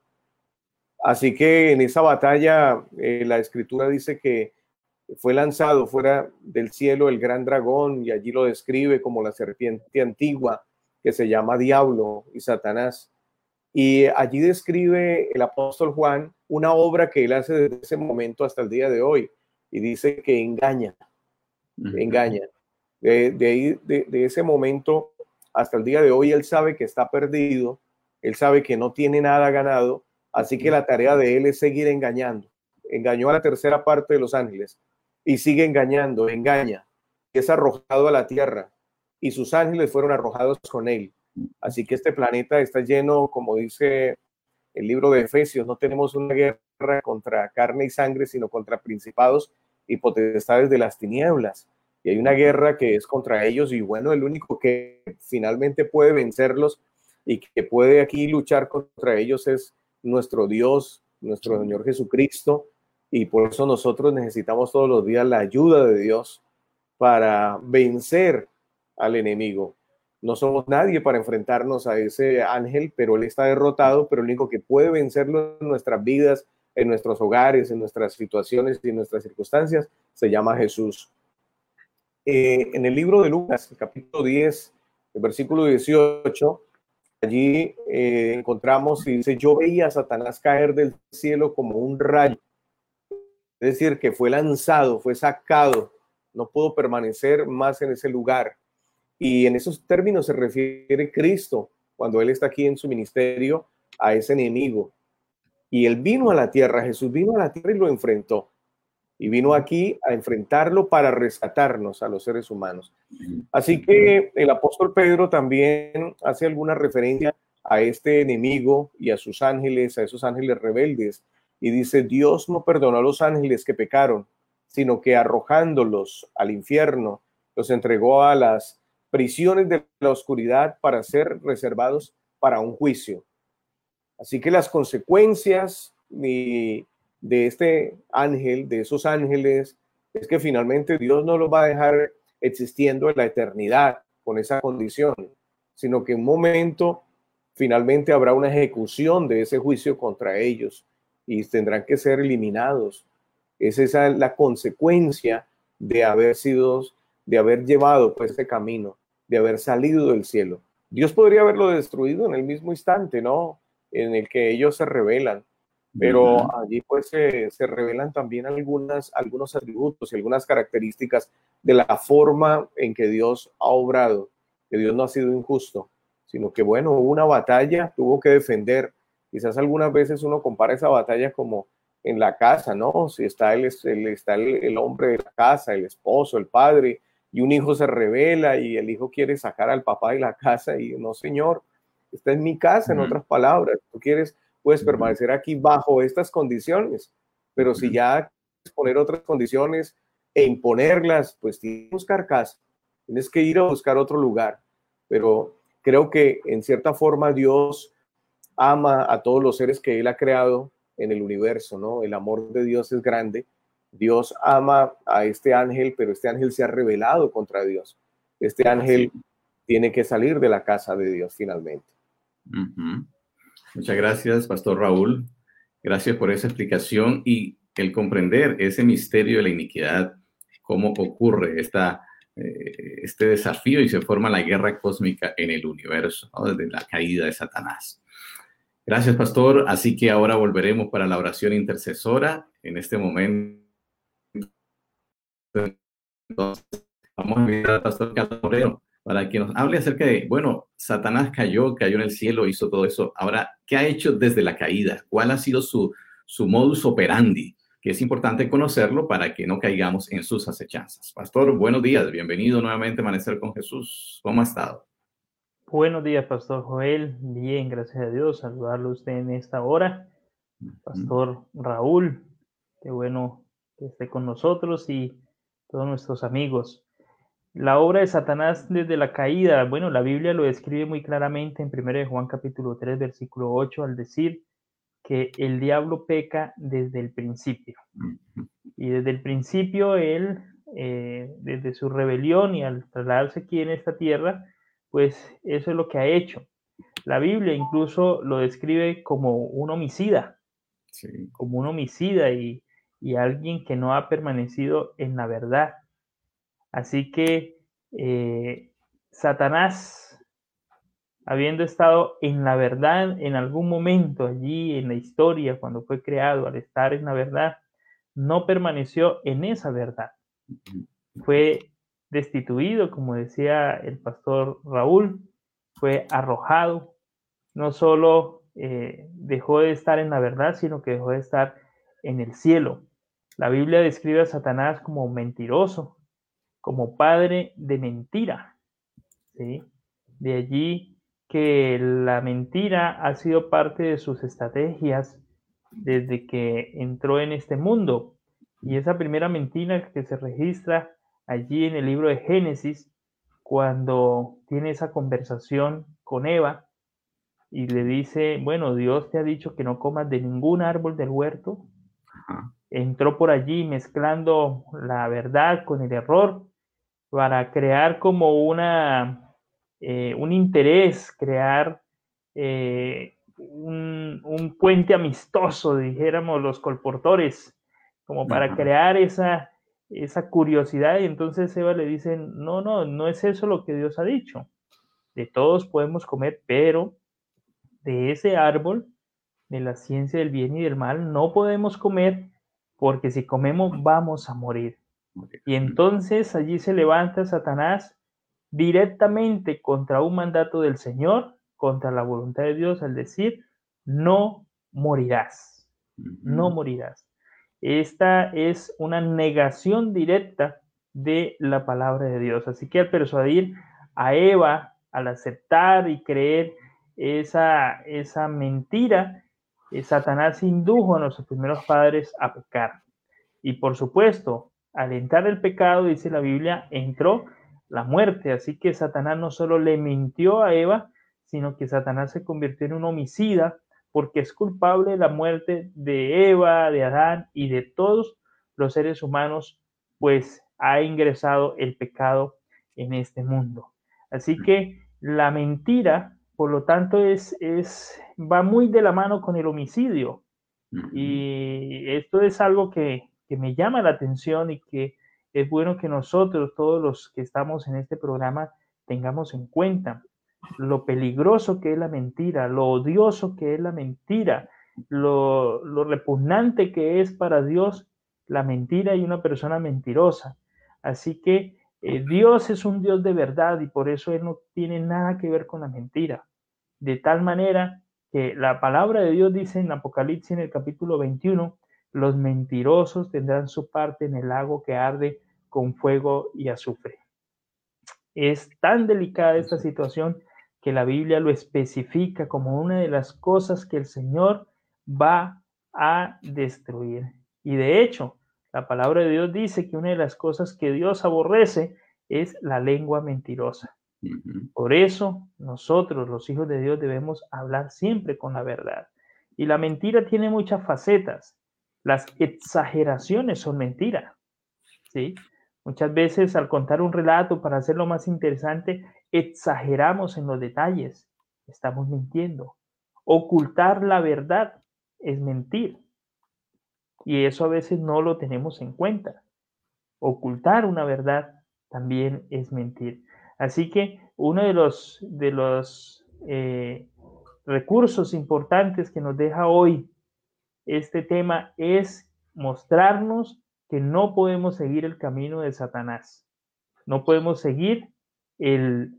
Así que en esa batalla eh, la escritura dice que fue lanzado fuera del cielo el gran dragón y allí lo describe como la serpiente antigua que se llama Diablo y Satanás. Y allí describe el apóstol Juan una obra que él hace desde ese momento hasta el día de hoy y dice que engaña, engaña. De, de, de, ese momento hasta el día de hoy, él sabe que está perdido, él sabe que no tiene nada ganado, así que la tarea de él es seguir engañando. Engañó a la tercera parte de los ángeles y sigue engañando, engaña. Es arrojado a la tierra y sus ángeles fueron arrojados con él. Así que este planeta está lleno, como dice el libro de Efesios, no tenemos una guerra contra carne y sangre, sino contra principados y potestades de las tinieblas. Y hay una guerra que es contra ellos y bueno, el único que finalmente puede vencerlos y que puede aquí luchar contra ellos es nuestro Dios, nuestro Señor Jesucristo. Y por eso nosotros necesitamos todos los días la ayuda de Dios para vencer al enemigo. No somos nadie para enfrentarnos a ese ángel, pero él está derrotado, pero el único que puede vencerlo en nuestras vidas, en nuestros hogares, en nuestras situaciones y en nuestras circunstancias, se llama Jesús. Eh, en el libro de Lucas, capítulo 10, el versículo 18, allí eh, encontramos y dice, yo veía a Satanás caer del cielo como un rayo. Es decir, que fue lanzado, fue sacado, no pudo permanecer más en ese lugar. Y en esos términos se refiere Cristo cuando Él está aquí en su ministerio a ese enemigo. Y Él vino a la tierra, Jesús vino a la tierra y lo enfrentó. Y vino aquí a enfrentarlo para rescatarnos a los seres humanos. Así que el apóstol Pedro también hace alguna referencia a este enemigo y a sus ángeles, a esos ángeles rebeldes. Y dice, Dios no perdonó a los ángeles que pecaron, sino que arrojándolos al infierno, los entregó a las prisiones de la oscuridad para ser reservados para un juicio. Así que las consecuencias de, este ángel, de esos ángeles, es que finalmente Dios no los va a dejar existiendo en la eternidad con esa condición, sino que en un momento finalmente habrá una ejecución de ese juicio contra ellos y tendrán que ser eliminados. Esa es la consecuencia de haber sido, de haber llevado pues ese camino de haber salido del cielo. Dios podría haberlo destruido en el mismo instante, ¿no? En el que ellos se revelan. Pero allí pues se, se, revelan también algunas, algunos atributos y algunas características de la forma en que Dios ha obrado, que Dios no ha sido injusto, sino que bueno, hubo una batalla, tuvo que defender. Quizás algunas veces uno compara esa batalla como en la casa, ¿no? Si está el, el está el, el hombre de la casa, el esposo, el padre, y un hijo se revela y el hijo quiere sacar al papá de la casa y no, señor, esta es mi casa, en otras palabras, tú quieres, puedes permanecer aquí bajo estas condiciones, pero si ya quieres poner otras condiciones e imponerlas, pues tienes que buscar casa, tienes que ir a buscar otro lugar, pero creo que en cierta forma Dios ama a todos los seres que Él ha creado en el universo, ¿no? El amor de Dios es grande Dios ama a este ángel, pero este ángel se ha rebelado contra Dios. Este ángel tiene que salir de la casa de Dios finalmente. Muchas gracias, Pastor Raúl. Gracias por esa explicación y el comprender ese misterio de la iniquidad, cómo ocurre esta, eh, este desafío y se forma la guerra cósmica en el universo, desde la caída de Satanás. Gracias, Pastor. Así que ahora volveremos para la oración intercesora. En este momento entonces, Vamos a invitar al pastor Carlos Moreno para que nos hable acerca de, bueno, Satanás cayó, cayó en el cielo, hizo todo eso. Ahora, ¿qué ha hecho desde la caída? ¿Cuál ha sido su, su modus operandi? Que es importante conocerlo para que no caigamos en sus acechanzas. Pastor, buenos días, bienvenido nuevamente a Amanecer con Jesús. ¿Cómo ha estado? Buenos días, Pastor Joel. Bien, gracias a Dios. Saludarlo a usted en esta hora. Pastor Raúl, qué bueno que esté con nosotros y todos nuestros amigos. La obra de Satanás desde la caída, bueno, la Biblia lo describe muy claramente en 1 Juan capítulo 3, versículo 8, al decir que el diablo peca desde el principio. Y desde el principio él, eh, desde su rebelión y al trasladarse aquí en esta tierra, pues eso es lo que ha hecho. La Biblia incluso lo describe como un homicida, como un homicida y, alguien que no ha permanecido en la verdad. Así que eh, Satanás, habiendo estado en la verdad en algún momento allí en la historia, cuando fue creado, al estar en la verdad, no permaneció en esa verdad. Fue destituido, como decía el pastor Raúl, fue arrojado, no solo eh, dejó de estar en la verdad, sino que dejó de estar en el cielo. La Biblia describe a Satanás como mentiroso, como padre de mentira. De allí que la mentira ha sido parte de sus estrategias desde que entró en este mundo. Y esa primera mentira que se registra allí en el libro de Génesis, cuando tiene esa conversación con Eva y le dice, bueno, Dios te ha dicho que no comas de ningún árbol del huerto. Entró por allí mezclando la verdad con el error para crear como una, eh, un interés, crear eh, un, un, puente amistoso, dijéramos los colportores, como para crear esa, esa curiosidad y entonces Eva le dice, no, no, no es eso lo que Dios ha dicho. De todos podemos comer, pero de ese árbol, de la ciencia del bien y del mal, no podemos comer porque si comemos vamos a morir. Y entonces allí se levanta Satanás directamente contra un mandato del Señor, contra la voluntad de Dios, al decir, no morirás, no morirás. Esta es una negación directa de la palabra de Dios. Así que al persuadir a Eva, al aceptar y creer esa, esa mentira, Satanás indujo a nuestros primeros padres a pecar. Y por supuesto, al entrar el pecado, dice la Biblia, entró la muerte. Así que Satanás no solo le mintió a Eva, sino que Satanás se convirtió en un homicida porque es culpable de la muerte de Eva, de Adán y de todos los seres humanos, pues ha ingresado el pecado en este mundo. Así que la mentira, por lo tanto, es, es, va muy de la mano con el homicidio. Y esto es algo que, que me llama la atención y que es bueno que nosotros, todos los que estamos en este programa, tengamos en cuenta lo peligroso que es la mentira, lo odioso que es la mentira, lo, repugnante que es para Dios la mentira y una persona mentirosa. Así que eh, Dios es un Dios de verdad y por eso Él no tiene nada que ver con la mentira. De tal manera que la palabra de Dios dice en Apocalipsis en el capítulo 21, los mentirosos tendrán su parte en el lago que arde con fuego y azufre. Es tan delicada esta situación que la Biblia lo especifica como una de las cosas que el Señor va a destruir. Y de hecho, la palabra de Dios dice que una de las cosas que Dios aborrece es la lengua mentirosa. Por eso nosotros, los hijos de Dios, debemos hablar siempre con la verdad. Y la mentira tiene muchas facetas. Las exageraciones son mentira. ¿sí? Muchas veces al contar un relato para hacerlo más interesante, exageramos en los detalles. Estamos mintiendo. Ocultar la verdad es mentir. Y eso a veces no lo tenemos en cuenta. Ocultar una verdad también es mentir. Así que uno de los, de los eh, recursos importantes que nos deja hoy este tema es mostrarnos que no podemos seguir el camino de Satanás. No podemos seguir el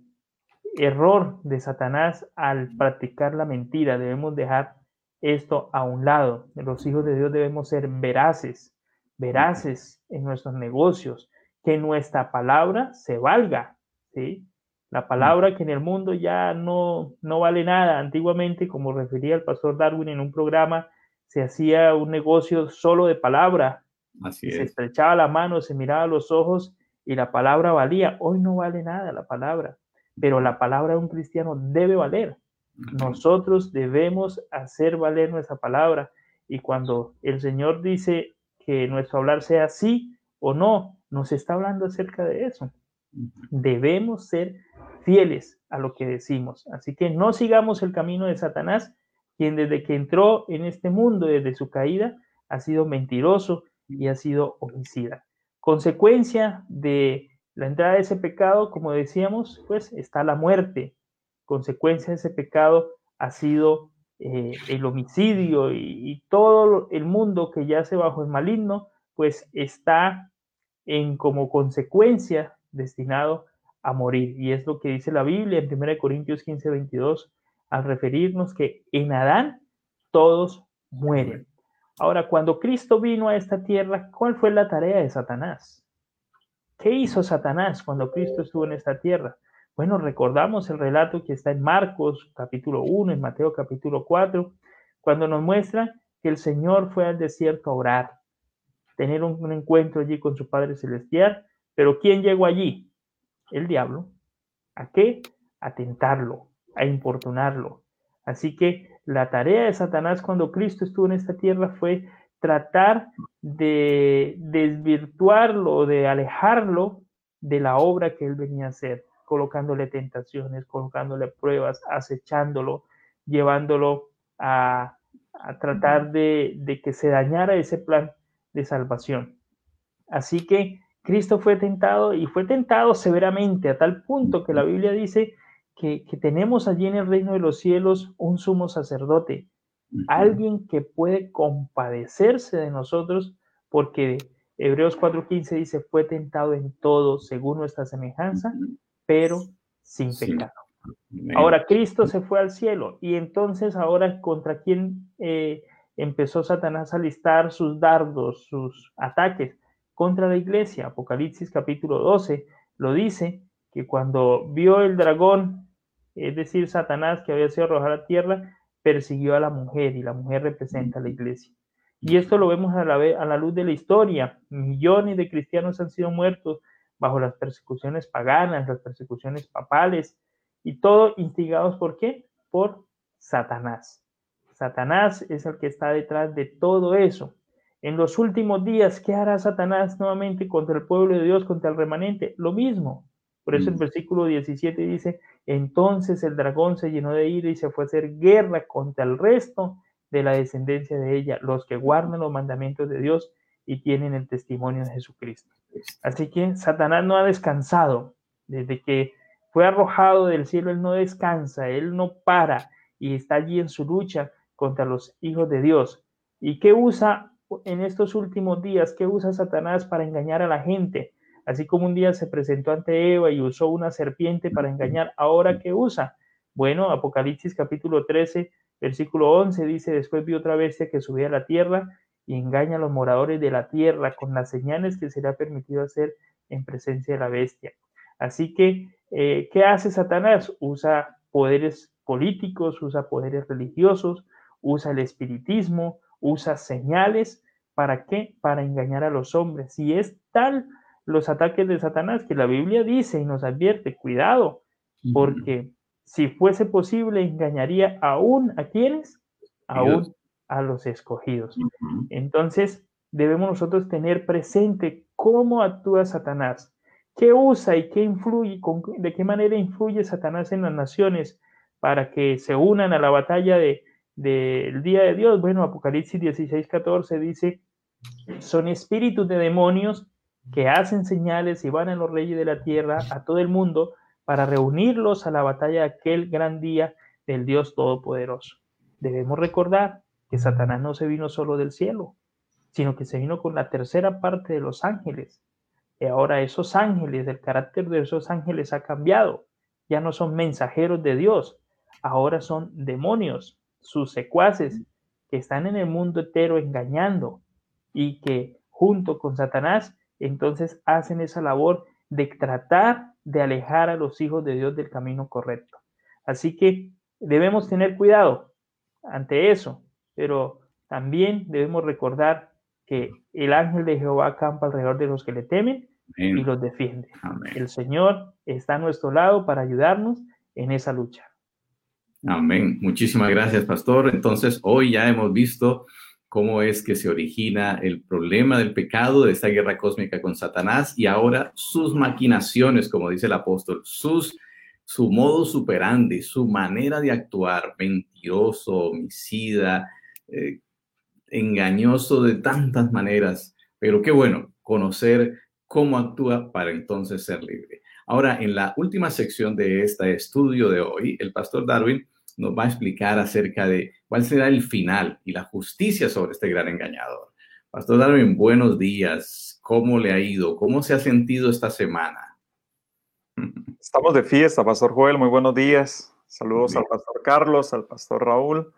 error de Satanás al practicar la mentira. Debemos dejar esto a un lado. Los hijos de Dios debemos ser veraces, veraces en nuestros negocios, que nuestra palabra se valga, ¿sí? La palabra que en el mundo ya no, no vale nada. Antiguamente, como refería el pastor Darwin en un programa, se hacía un negocio solo de palabra. Así Se es. estrechaba la mano, se miraba los ojos y la palabra valía. Hoy no vale nada la palabra, pero la palabra de un cristiano debe valer. Nosotros debemos hacer valer nuestra palabra. Y cuando el Señor dice que nuestro hablar sea sí o no, nos está hablando acerca de eso. Debemos ser fieles a lo que decimos. Así que no sigamos el camino de Satanás, quien desde que entró en este mundo, desde su caída, ha sido mentiroso y ha sido homicida. Consecuencia de la entrada de ese pecado, como decíamos, pues está la muerte. Consecuencia de ese pecado ha sido eh, el homicidio y, y todo el mundo que yace bajo el maligno, pues está en como consecuencia destinado a morir. Y es lo que dice la Biblia en 1 Corintios 15, 22, al referirnos que en Adán todos mueren. Ahora, cuando Cristo vino a esta tierra, ¿cuál fue la tarea de Satanás? ¿Qué hizo Satanás cuando Cristo estuvo en esta tierra? Bueno, recordamos el relato que está en Marcos capítulo 1, en Mateo capítulo 4, cuando nos muestra que el Señor fue al desierto a orar, tener un, un encuentro allí con su Padre Celestial, pero ¿quién llegó allí? El diablo. ¿A qué? A tentarlo, a importunarlo. Así que la tarea de Satanás cuando Cristo estuvo en esta tierra fue tratar de desvirtuarlo, de alejarlo de la obra que él venía a hacer, colocándole tentaciones, colocándole pruebas, acechándolo, llevándolo a, a tratar de, de que se dañara ese plan de salvación. Así que Cristo fue tentado y fue tentado severamente a tal punto que la Biblia dice que, que, tenemos allí en el reino de los cielos un sumo sacerdote, alguien que puede compadecerse de nosotros porque Hebreos 4:15 dice, fue tentado en todo según nuestra semejanza, pero sin pecado. Ahora Cristo se fue al cielo y entonces ahora contra quién eh, empezó Satanás a listar sus dardos, sus ataques contra la iglesia. Apocalipsis capítulo 12 lo dice que cuando vio el dragón, es decir, Satanás que había sido arrojado a la tierra, persiguió a la mujer y la mujer representa a la iglesia. Y esto lo vemos a la, a la luz de la historia. Millones de cristianos han sido muertos bajo las persecuciones paganas, las persecuciones papales, y todo instigados por qué? Por Satanás. Satanás es el que está detrás de todo eso. En los últimos días, ¿qué hará Satanás nuevamente contra el pueblo de Dios, contra el remanente? Lo mismo. Por eso el versículo 17 dice, entonces el dragón se llenó de ira y se fue a hacer guerra contra el resto de la descendencia de ella, los que guardan los mandamientos de Dios y tienen el testimonio de Jesucristo. Así que Satanás no ha descansado. Desde que fue arrojado del cielo, él no descansa, él no para y está allí en su lucha contra los hijos de Dios. ¿Y qué usa en estos últimos días? ¿Qué usa Satanás para engañar a la gente? Así como un día se presentó ante Eva y usó una serpiente para engañar, ¿ahora qué usa? Bueno, Apocalipsis capítulo 13, versículo 11 dice, después vi otra bestia que subía a la tierra y engaña a los moradores de la tierra con las señales que se le ha permitido hacer en presencia de la bestia. Así que, eh, ¿qué hace Satanás? Usa poderes políticos, usa poderes religiosos, usa el espiritismo, usa señales. ¿Para qué? Para engañar a los hombres. Y es tal los ataques de Satanás que la Biblia dice y nos advierte, cuidado, porque si fuese posible engañaría aún a quienes, aún a los escogidos. Entonces debemos nosotros tener presente cómo actúa Satanás, qué usa y qué influye, con, de qué manera influye Satanás en las naciones para que se unan a la batalla de, del día de Dios. Bueno, Apocalipsis 16, 14 dice, son espíritus de demonios que hacen señales y van a los reyes de la tierra, a todo el mundo, para reunirlos a la batalla de aquel gran día del Dios Todopoderoso. Debemos recordar que Satanás no se vino solo del cielo, sino que se vino con la tercera parte de los ángeles. Y ahora esos ángeles, el carácter de esos ángeles ha cambiado. Ya no son mensajeros de Dios, ahora son demonios, sus secuaces, que están en el mundo entero engañando y que junto con Satanás entonces hacen esa labor de tratar de alejar a los hijos de Dios del camino correcto. Así que debemos tener cuidado ante eso, pero también debemos recordar que el ángel de Jehová acampa alrededor de los que le temen y los defiende. El Señor está a nuestro lado para ayudarnos en esa lucha. Amén. Muchísimas gracias, pastor. Entonces, hoy ya hemos visto cómo es que se origina el problema del pecado, de esta guerra cósmica con Satanás y ahora sus maquinaciones, como dice el apóstol, sus, su modo superandi, su manera de actuar, mentiroso, homicida, eh, engañoso de tantas maneras. Pero qué bueno conocer cómo actúa para entonces ser libre. Ahora, en la última sección de este estudio de hoy, el pastor Darwin nos va a explicar acerca de cuál será el final y la justicia sobre este gran engañador. Pastor Darwin, buenos días. ¿Cómo le ha ido? ¿Cómo se ha sentido esta semana? Estamos de fiesta, Pastor Joel. Muy buenos días. Saludos al Pastor Carlos, al Pastor Raúl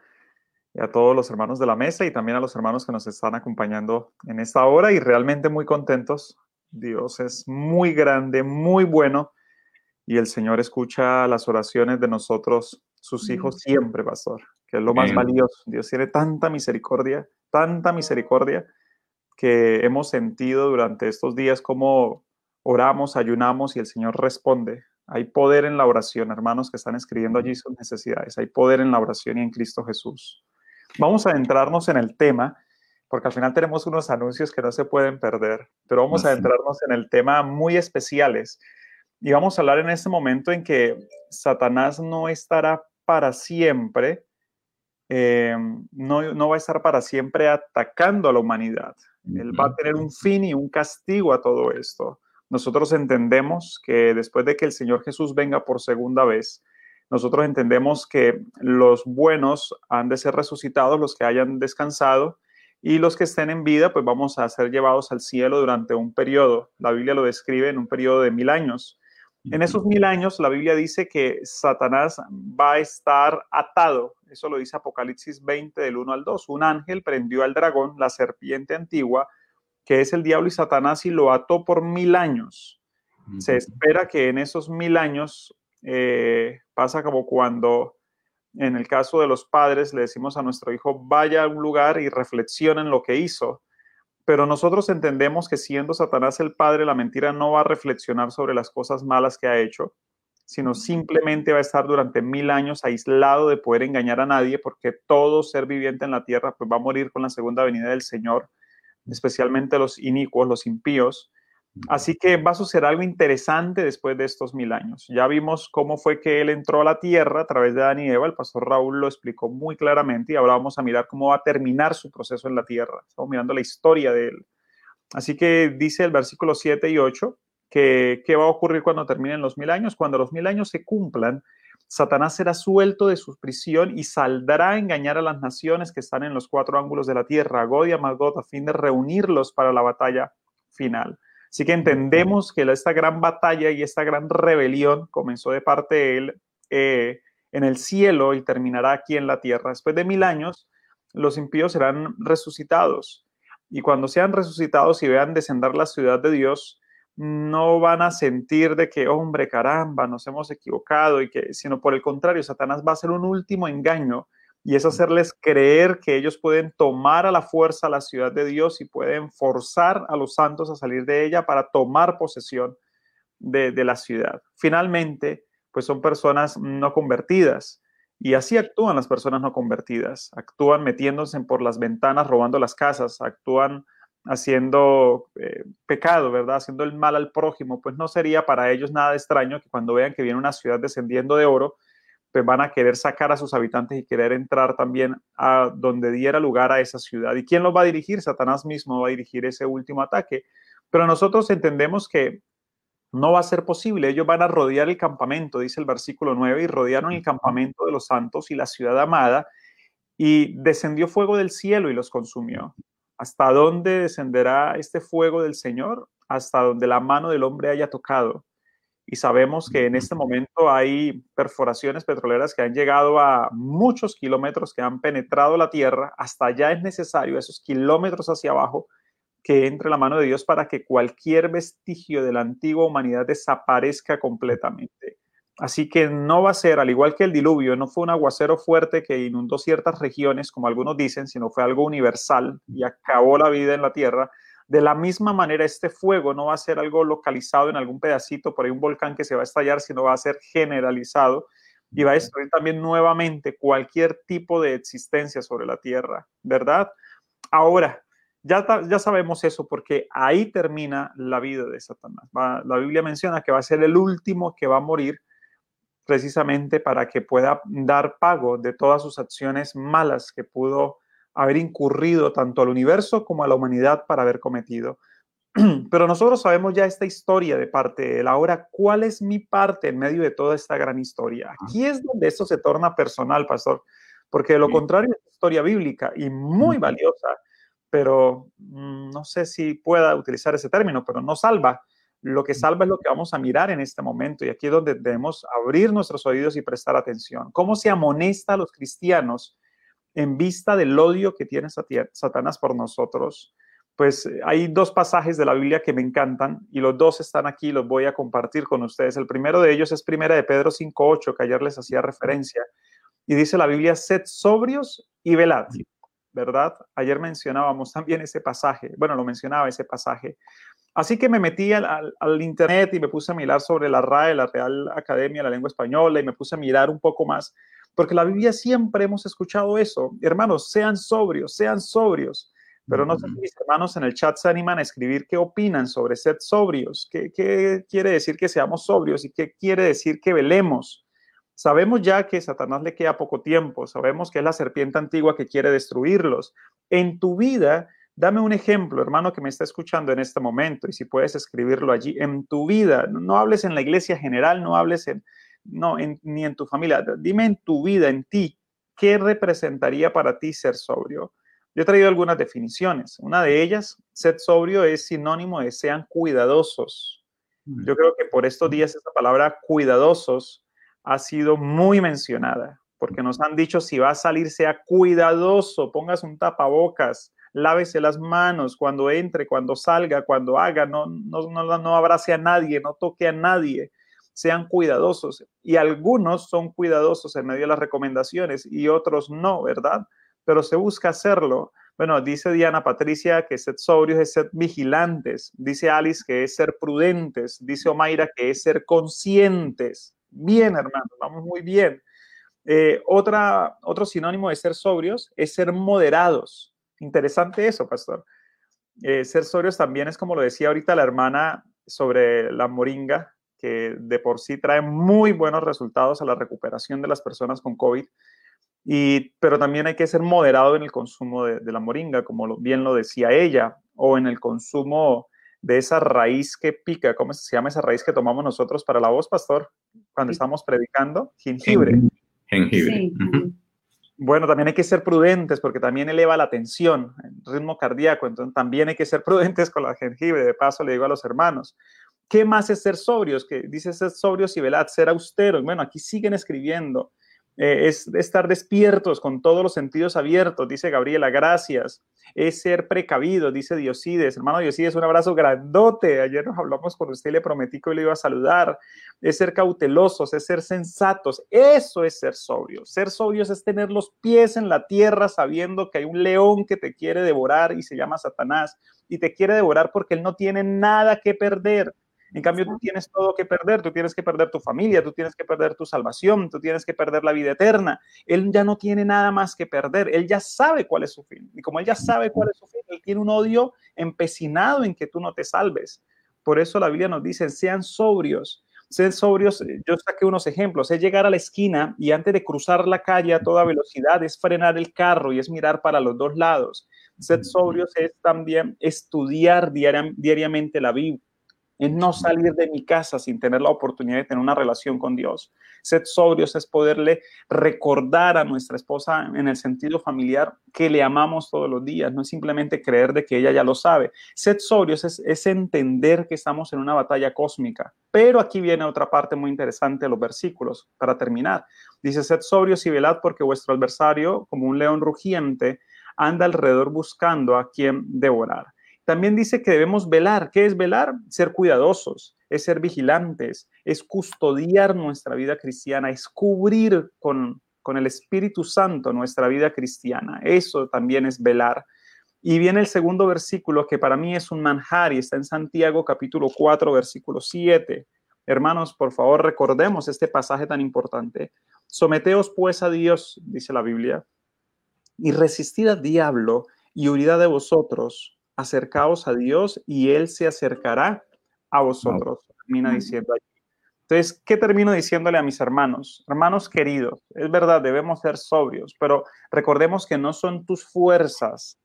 y a todos los hermanos de la mesa y también a los hermanos que nos están acompañando en esta hora y realmente muy contentos Dios es muy grande, muy bueno y el Señor escucha las oraciones de nosotros, sus hijos, siempre, pastor, que es lo más valioso. Dios tiene tanta misericordia, tanta misericordia que hemos sentido durante estos días como oramos, ayunamos y el Señor responde. Hay poder en la oración, hermanos que están escribiendo allí sus necesidades. Hay poder en la oración y en Cristo Jesús. Vamos a adentrarnos en el tema porque al final tenemos unos anuncios que no se pueden perder, pero vamos a adentrarnos en el tema muy especiales y vamos a hablar en este momento en que Satanás no estará para siempre, eh, no, no, va a estar para siempre atacando a la humanidad. Él va a tener un fin y un castigo a todo esto. Nosotros entendemos que después de que el Señor Jesús venga por segunda vez, nosotros entendemos que los buenos han de ser resucitados, los que hayan descansado, y los que estén en vida, pues vamos a ser llevados al cielo durante un periodo. La Biblia lo describe en un periodo de mil años. En esos mil años, la Biblia dice que Satanás va a estar atado. Eso lo dice Apocalipsis 20 del 1 al 2. Un ángel prendió al dragón, la serpiente antigua, que es el diablo y Satanás, y lo ató por mil años. Se espera que en esos mil años eh, pasa como cuando en el caso de los padres, le decimos a nuestro hijo, vaya a un lugar y reflexione en lo que hizo. Pero nosotros entendemos que siendo Satanás el padre, la mentira no va a reflexionar sobre las cosas malas que ha hecho, sino simplemente va a estar durante mil años aislado de poder engañar a nadie, porque todo ser viviente en la tierra pues va a morir con la segunda venida del Señor, especialmente los inicuos, los impíos. Así que va a suceder algo interesante después de estos mil años. Ya vimos cómo fue que él entró a la tierra a través de Adán y Eva. El pastor Raúl lo explicó muy claramente y ahora vamos a mirar cómo va a terminar su proceso en la tierra. Estamos mirando la historia de él. Así que dice el versículo 7 y 8 que qué va a ocurrir cuando terminen los mil años. Cuando los mil años se cumplan, Satanás será suelto de su prisión y saldrá a engañar a las naciones que están en los cuatro ángulos de la tierra, God y Amagot, a fin de reunirlos para la batalla final. Así que entendemos que esta gran batalla y esta gran rebelión comenzó de parte de él eh, en el cielo y terminará aquí en la tierra. Después de mil años, los impíos serán resucitados. Y cuando sean resucitados y vean descender la ciudad de Dios, no van a sentir de que, hombre, caramba, nos hemos equivocado, y que, sino por el contrario, Satanás va a hacer un último engaño y es hacerles creer que ellos pueden tomar a la fuerza la ciudad de Dios y pueden forzar a los santos a salir de ella para tomar posesión de, la ciudad. Finalmente, pues son personas no convertidas. Y así actúan las personas no convertidas. Actúan metiéndose por las ventanas, robando las casas, actúan haciendo eh, pecado, ¿verdad? Haciendo el mal al prójimo. Pues no sería para ellos nada extraño que cuando vean que viene una ciudad descendiendo de oro, pues van a querer sacar a sus habitantes y querer entrar también a donde diera lugar a esa ciudad. ¿Y quién los va a dirigir? Satanás mismo va a dirigir ese último ataque. Pero nosotros entendemos que no va a ser posible. Ellos van a rodear el campamento, dice el versículo 9, y rodearon el campamento de los santos y la ciudad amada, y descendió fuego del cielo y los consumió. ¿Hasta dónde descenderá este fuego del Señor? hasta donde la mano del hombre haya tocado. Y sabemos que en este momento hay perforaciones petroleras que han llegado a muchos kilómetros, que han penetrado la tierra. Hasta allá es necesario, esos kilómetros hacia abajo, que entre la mano de Dios para que cualquier vestigio de la antigua humanidad desaparezca completamente. Así que no va a ser, al igual que el diluvio, no fue un aguacero fuerte que inundó ciertas regiones, como algunos dicen, sino fue algo universal y acabó la vida en la tierra. De la misma manera, este fuego no va a ser algo localizado en algún pedacito, por ahí un volcán que se va a estallar, sino va a ser generalizado y va a destruir también nuevamente cualquier tipo de existencia sobre la tierra, ¿verdad? Ahora, ya, ya sabemos eso porque ahí termina la vida de Satanás. la Biblia menciona que va a ser el último que va a morir precisamente para que pueda dar pago de todas sus acciones malas que pudo haber incurrido tanto al universo como a la humanidad para haber cometido. Pero nosotros sabemos ya esta historia de parte de él. Ahora, ¿cuál es mi parte en medio de toda esta gran historia? Aquí es donde esto se torna personal, pastor, porque de lo contrario es historia bíblica y muy valiosa, pero mm, no sé si pueda utilizar ese término, pero no salva lo que salva es lo que vamos a mirar en este momento y aquí es donde debemos abrir nuestros oídos y prestar atención. ¿Cómo se amonesta a los cristianos en vista del odio que tiene Satanás por nosotros? Pues eh, hay dos pasajes de la Biblia que me encantan y los dos están aquí, los voy a compartir con ustedes. El primero de ellos es primera de Pedro 5.8, que ayer les hacía referencia, y dice la Biblia, sed sobrios y velad, ¿verdad? Ayer mencionábamos también ese pasaje, bueno, lo mencionaba ese pasaje. Así que me metí al, internet y me puse a mirar sobre la RAE, la Real Academia de la Lengua Española, y me puse a mirar un poco más, porque la Biblia siempre hemos escuchado eso. Hermanos, sean sobrios, sean sobrios. Pero no sé si mis hermanos en el chat se animan a escribir qué opinan sobre ser sobrios, qué, qué quiere decir que seamos sobrios y qué quiere decir que velemos. Sabemos ya que Satanás le queda poco tiempo, sabemos que es la serpiente antigua que quiere destruirlos. En tu vida Dame un ejemplo, hermano, que me está escuchando en este momento y si puedes escribirlo allí en tu vida. No, hables en la iglesia general, no hables en, no, ni en tu familia. Dime en tu vida, en ti, ¿qué representaría para ti ser sobrio? Yo he traído algunas definiciones. Una de ellas, ser sobrio es sinónimo de sean cuidadosos. Mm. Yo creo que por estos días esa palabra cuidadosos ha sido muy mencionada, porque nos han dicho si va a salir, sea cuidadoso, pongas un tapabocas, lávese las manos cuando entre, cuando salga, cuando haga, no, no, no, no abrace a nadie, no toque a nadie, sean cuidadosos. Y algunos son cuidadosos en medio de las recomendaciones y otros no, ¿verdad? Pero se busca hacerlo. Bueno, dice Diana Patricia que ser sobrios es ser vigilantes, dice Alice que es ser prudentes, dice Omaira que es ser conscientes. Bien, hermanos, vamos muy bien. Eh, otra, otro sinónimo de ser sobrios es ser moderados. Interesante eso, pastor. Eh, ser sobrios también es como lo decía ahorita la hermana sobre la moringa, que de por sí trae muy buenos resultados a la recuperación de las personas con COVID. Y, pero también hay que ser moderado en el consumo de, la moringa, como bien lo decía ella, o en el consumo de esa raíz que pica, ¿cómo se llama esa raíz que tomamos nosotros para la voz, pastor, cuando estamos predicando? Jengibre. Jengibre. Bueno, también hay que ser prudentes porque también eleva la tensión, el ritmo cardíaco, entonces también hay que ser prudentes con la jengibre, de paso le digo a los hermanos. ¿Qué más es ser sobrios? Que dice ser sobrios y velad, ser austeros. Bueno, aquí siguen escribiendo. Eh, es estar despiertos con todos los sentidos abiertos, dice Gabriela, gracias. Es ser precavido, dice Diosides. Hermano Diosides, un abrazo grandote. Ayer nos hablamos con usted y le prometí que hoy le iba a saludar. Es ser cautelosos, es ser sensatos. Eso es ser sobrios. Ser sobrios es tener los pies en la tierra sabiendo que hay un león que te quiere devorar y se llama Satanás y te quiere devorar porque él no tiene nada que perder en cambio, tú tienes todo que perder, tú tienes que perder tu familia, tú tienes que perder tu salvación, tú tienes que perder la vida eterna. Él ya no tiene nada más que perder, él ya sabe cuál es su fin. Y como él ya sabe cuál es su fin, él tiene un odio empecinado en que tú no te salves. Por eso la Biblia nos dice, sean sobrios. Sean sobrios, yo saqué unos ejemplos, es llegar a la esquina y antes de cruzar la calle a toda velocidad es frenar el carro y es mirar para los dos lados. Ser sobrios es también estudiar diariamente la Biblia es no salir de mi casa sin tener la oportunidad de tener una relación con Dios. Sed sobrios es poderle recordar a nuestra esposa en el sentido familiar que le amamos todos los días, no es simplemente creer de que ella ya lo sabe. Sed sobrios es, es entender que estamos en una batalla cósmica. Pero aquí viene otra parte muy interesante de los versículos para terminar. Dice, sed sobrios y velad porque vuestro adversario, como un león rugiente, anda alrededor buscando a quien devorar. También dice que debemos velar. ¿Qué es velar? Ser cuidadosos, es ser vigilantes, es custodiar nuestra vida cristiana, es cubrir con, con el Espíritu Santo nuestra vida cristiana. Eso también es velar. Y viene el segundo versículo que para mí es un manjar y está en Santiago capítulo 4, versículo 7. Hermanos, por favor, recordemos este pasaje tan importante. Someteos pues a Dios, dice la Biblia, y resistid al diablo y huirá de vosotros acercaos a Dios y Él se acercará a vosotros. Termina diciendo allí. Entonces, ¿qué termino diciéndole a mis hermanos? Hermanos queridos, es verdad, debemos ser sobrios, pero recordemos que no son tus fuerzas.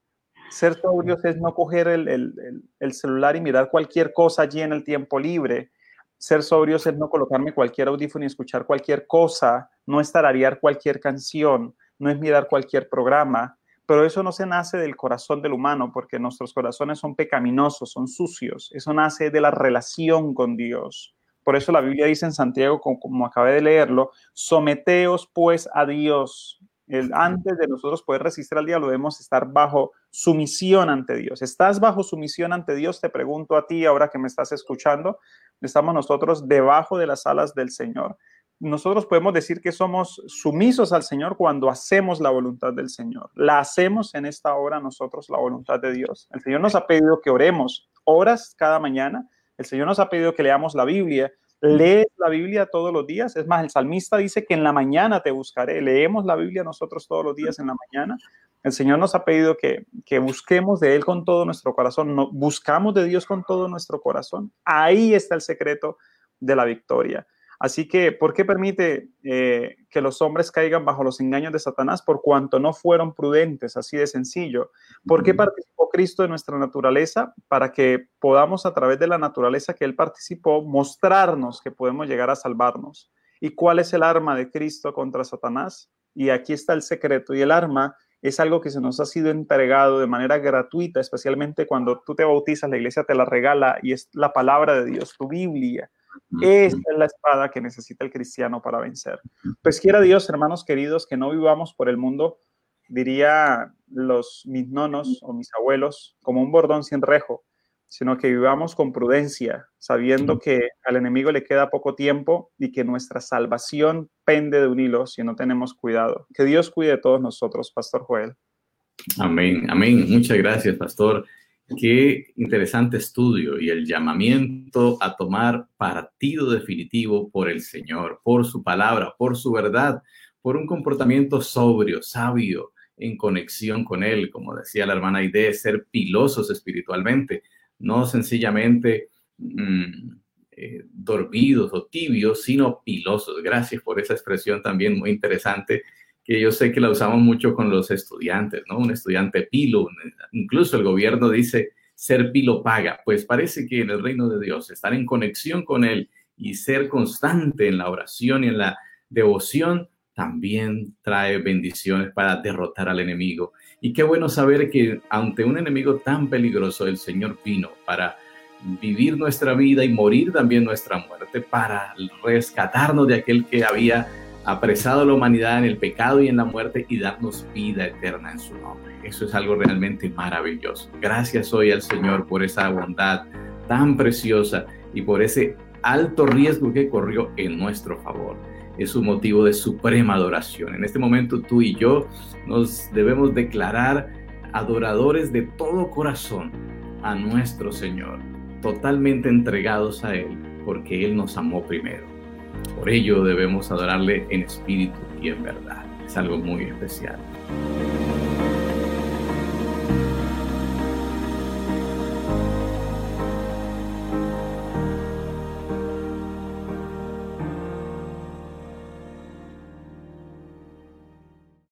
Ser sobrios es no coger el, el celular y mirar cualquier cosa allí en el tiempo libre. Ser sobrios es no colocarme cualquier audífono y escuchar cualquier cosa, no es tararear cualquier canción, no es mirar cualquier programa, pero eso no se nace del corazón del humano, porque nuestros corazones son pecaminosos, son sucios. Eso nace de la relación con Dios. Por eso la Biblia dice en Santiago, como, acabé de leerlo, someteos pues a Dios. antes de nosotros poder resistir al diablo, debemos estar bajo sumisión ante Dios. ¿Estás bajo sumisión ante Dios? Te pregunto a ti ahora que me estás escuchando. Estamos nosotros debajo de las alas del Señor nosotros podemos decir que somos sumisos al Señor cuando hacemos la voluntad del Señor. La hacemos en esta hora nosotros la voluntad de Dios. El Señor nos ha pedido que oremos horas cada mañana. El Señor nos ha pedido que leamos la Biblia. Lee la Biblia todos los días. Es más, el salmista dice que en la mañana te buscaré. Leemos la Biblia nosotros todos los días en la mañana. El Señor nos ha pedido que, que busquemos de Él con todo nuestro corazón. No, buscamos de Dios con todo nuestro corazón. Ahí está el secreto de la victoria. Así que, ¿por qué permite eh, que los hombres caigan bajo los engaños de Satanás? Por cuanto no fueron prudentes, así de sencillo. ¿Por qué participó Cristo de nuestra naturaleza? Para que podamos, a través de la naturaleza que Él participó, mostrarnos que podemos llegar a salvarnos. ¿Y cuál es el arma de Cristo contra Satanás? Y aquí está el secreto. Y el arma es algo que se nos ha sido entregado de manera gratuita, especialmente cuando tú te bautizas, la iglesia te la regala y es la palabra de Dios, tu Biblia. Esta es la espada que necesita el cristiano para vencer. Pues quiera Dios, hermanos queridos, que no vivamos por el mundo, diría los mis nonos o mis abuelos, como un bordón sin rejo, sino que vivamos con prudencia, sabiendo que al enemigo le queda poco tiempo y que nuestra salvación pende de un hilo si no tenemos cuidado. Que Dios cuide de todos nosotros, Pastor Joel. Amén, amén. Muchas gracias, Pastor. Qué interesante estudio y el llamamiento a tomar partido definitivo por el Señor, por su palabra, por su verdad, por un comportamiento sobrio, sabio, en conexión con Él, como decía la hermana Aide, ser pilosos espiritualmente, no sencillamente mm, eh, dormidos o tibios, sino pilosos. Gracias por esa expresión también muy interesante que yo sé que la usamos mucho con los estudiantes, ¿no? Un estudiante pilo, incluso el gobierno dice ser pilo paga, pues parece que en el reino de Dios, estar en conexión con Él y ser constante en la oración y en la devoción también trae bendiciones para derrotar al enemigo. Y qué bueno saber que ante un enemigo tan peligroso, el Señor vino para vivir nuestra vida y morir también nuestra muerte, para rescatarnos de aquel que había apresado a la humanidad en el pecado y en la muerte y darnos vida eterna en su nombre. Eso es algo realmente maravilloso. Gracias hoy al Señor por esa bondad tan preciosa y por ese alto riesgo que corrió en nuestro favor. Es un motivo de suprema adoración. En este momento tú y yo nos debemos declarar adoradores de todo corazón a nuestro Señor, totalmente entregados a Él, porque Él nos amó primero. Por ello debemos adorarle en espíritu y en verdad. Es algo muy especial.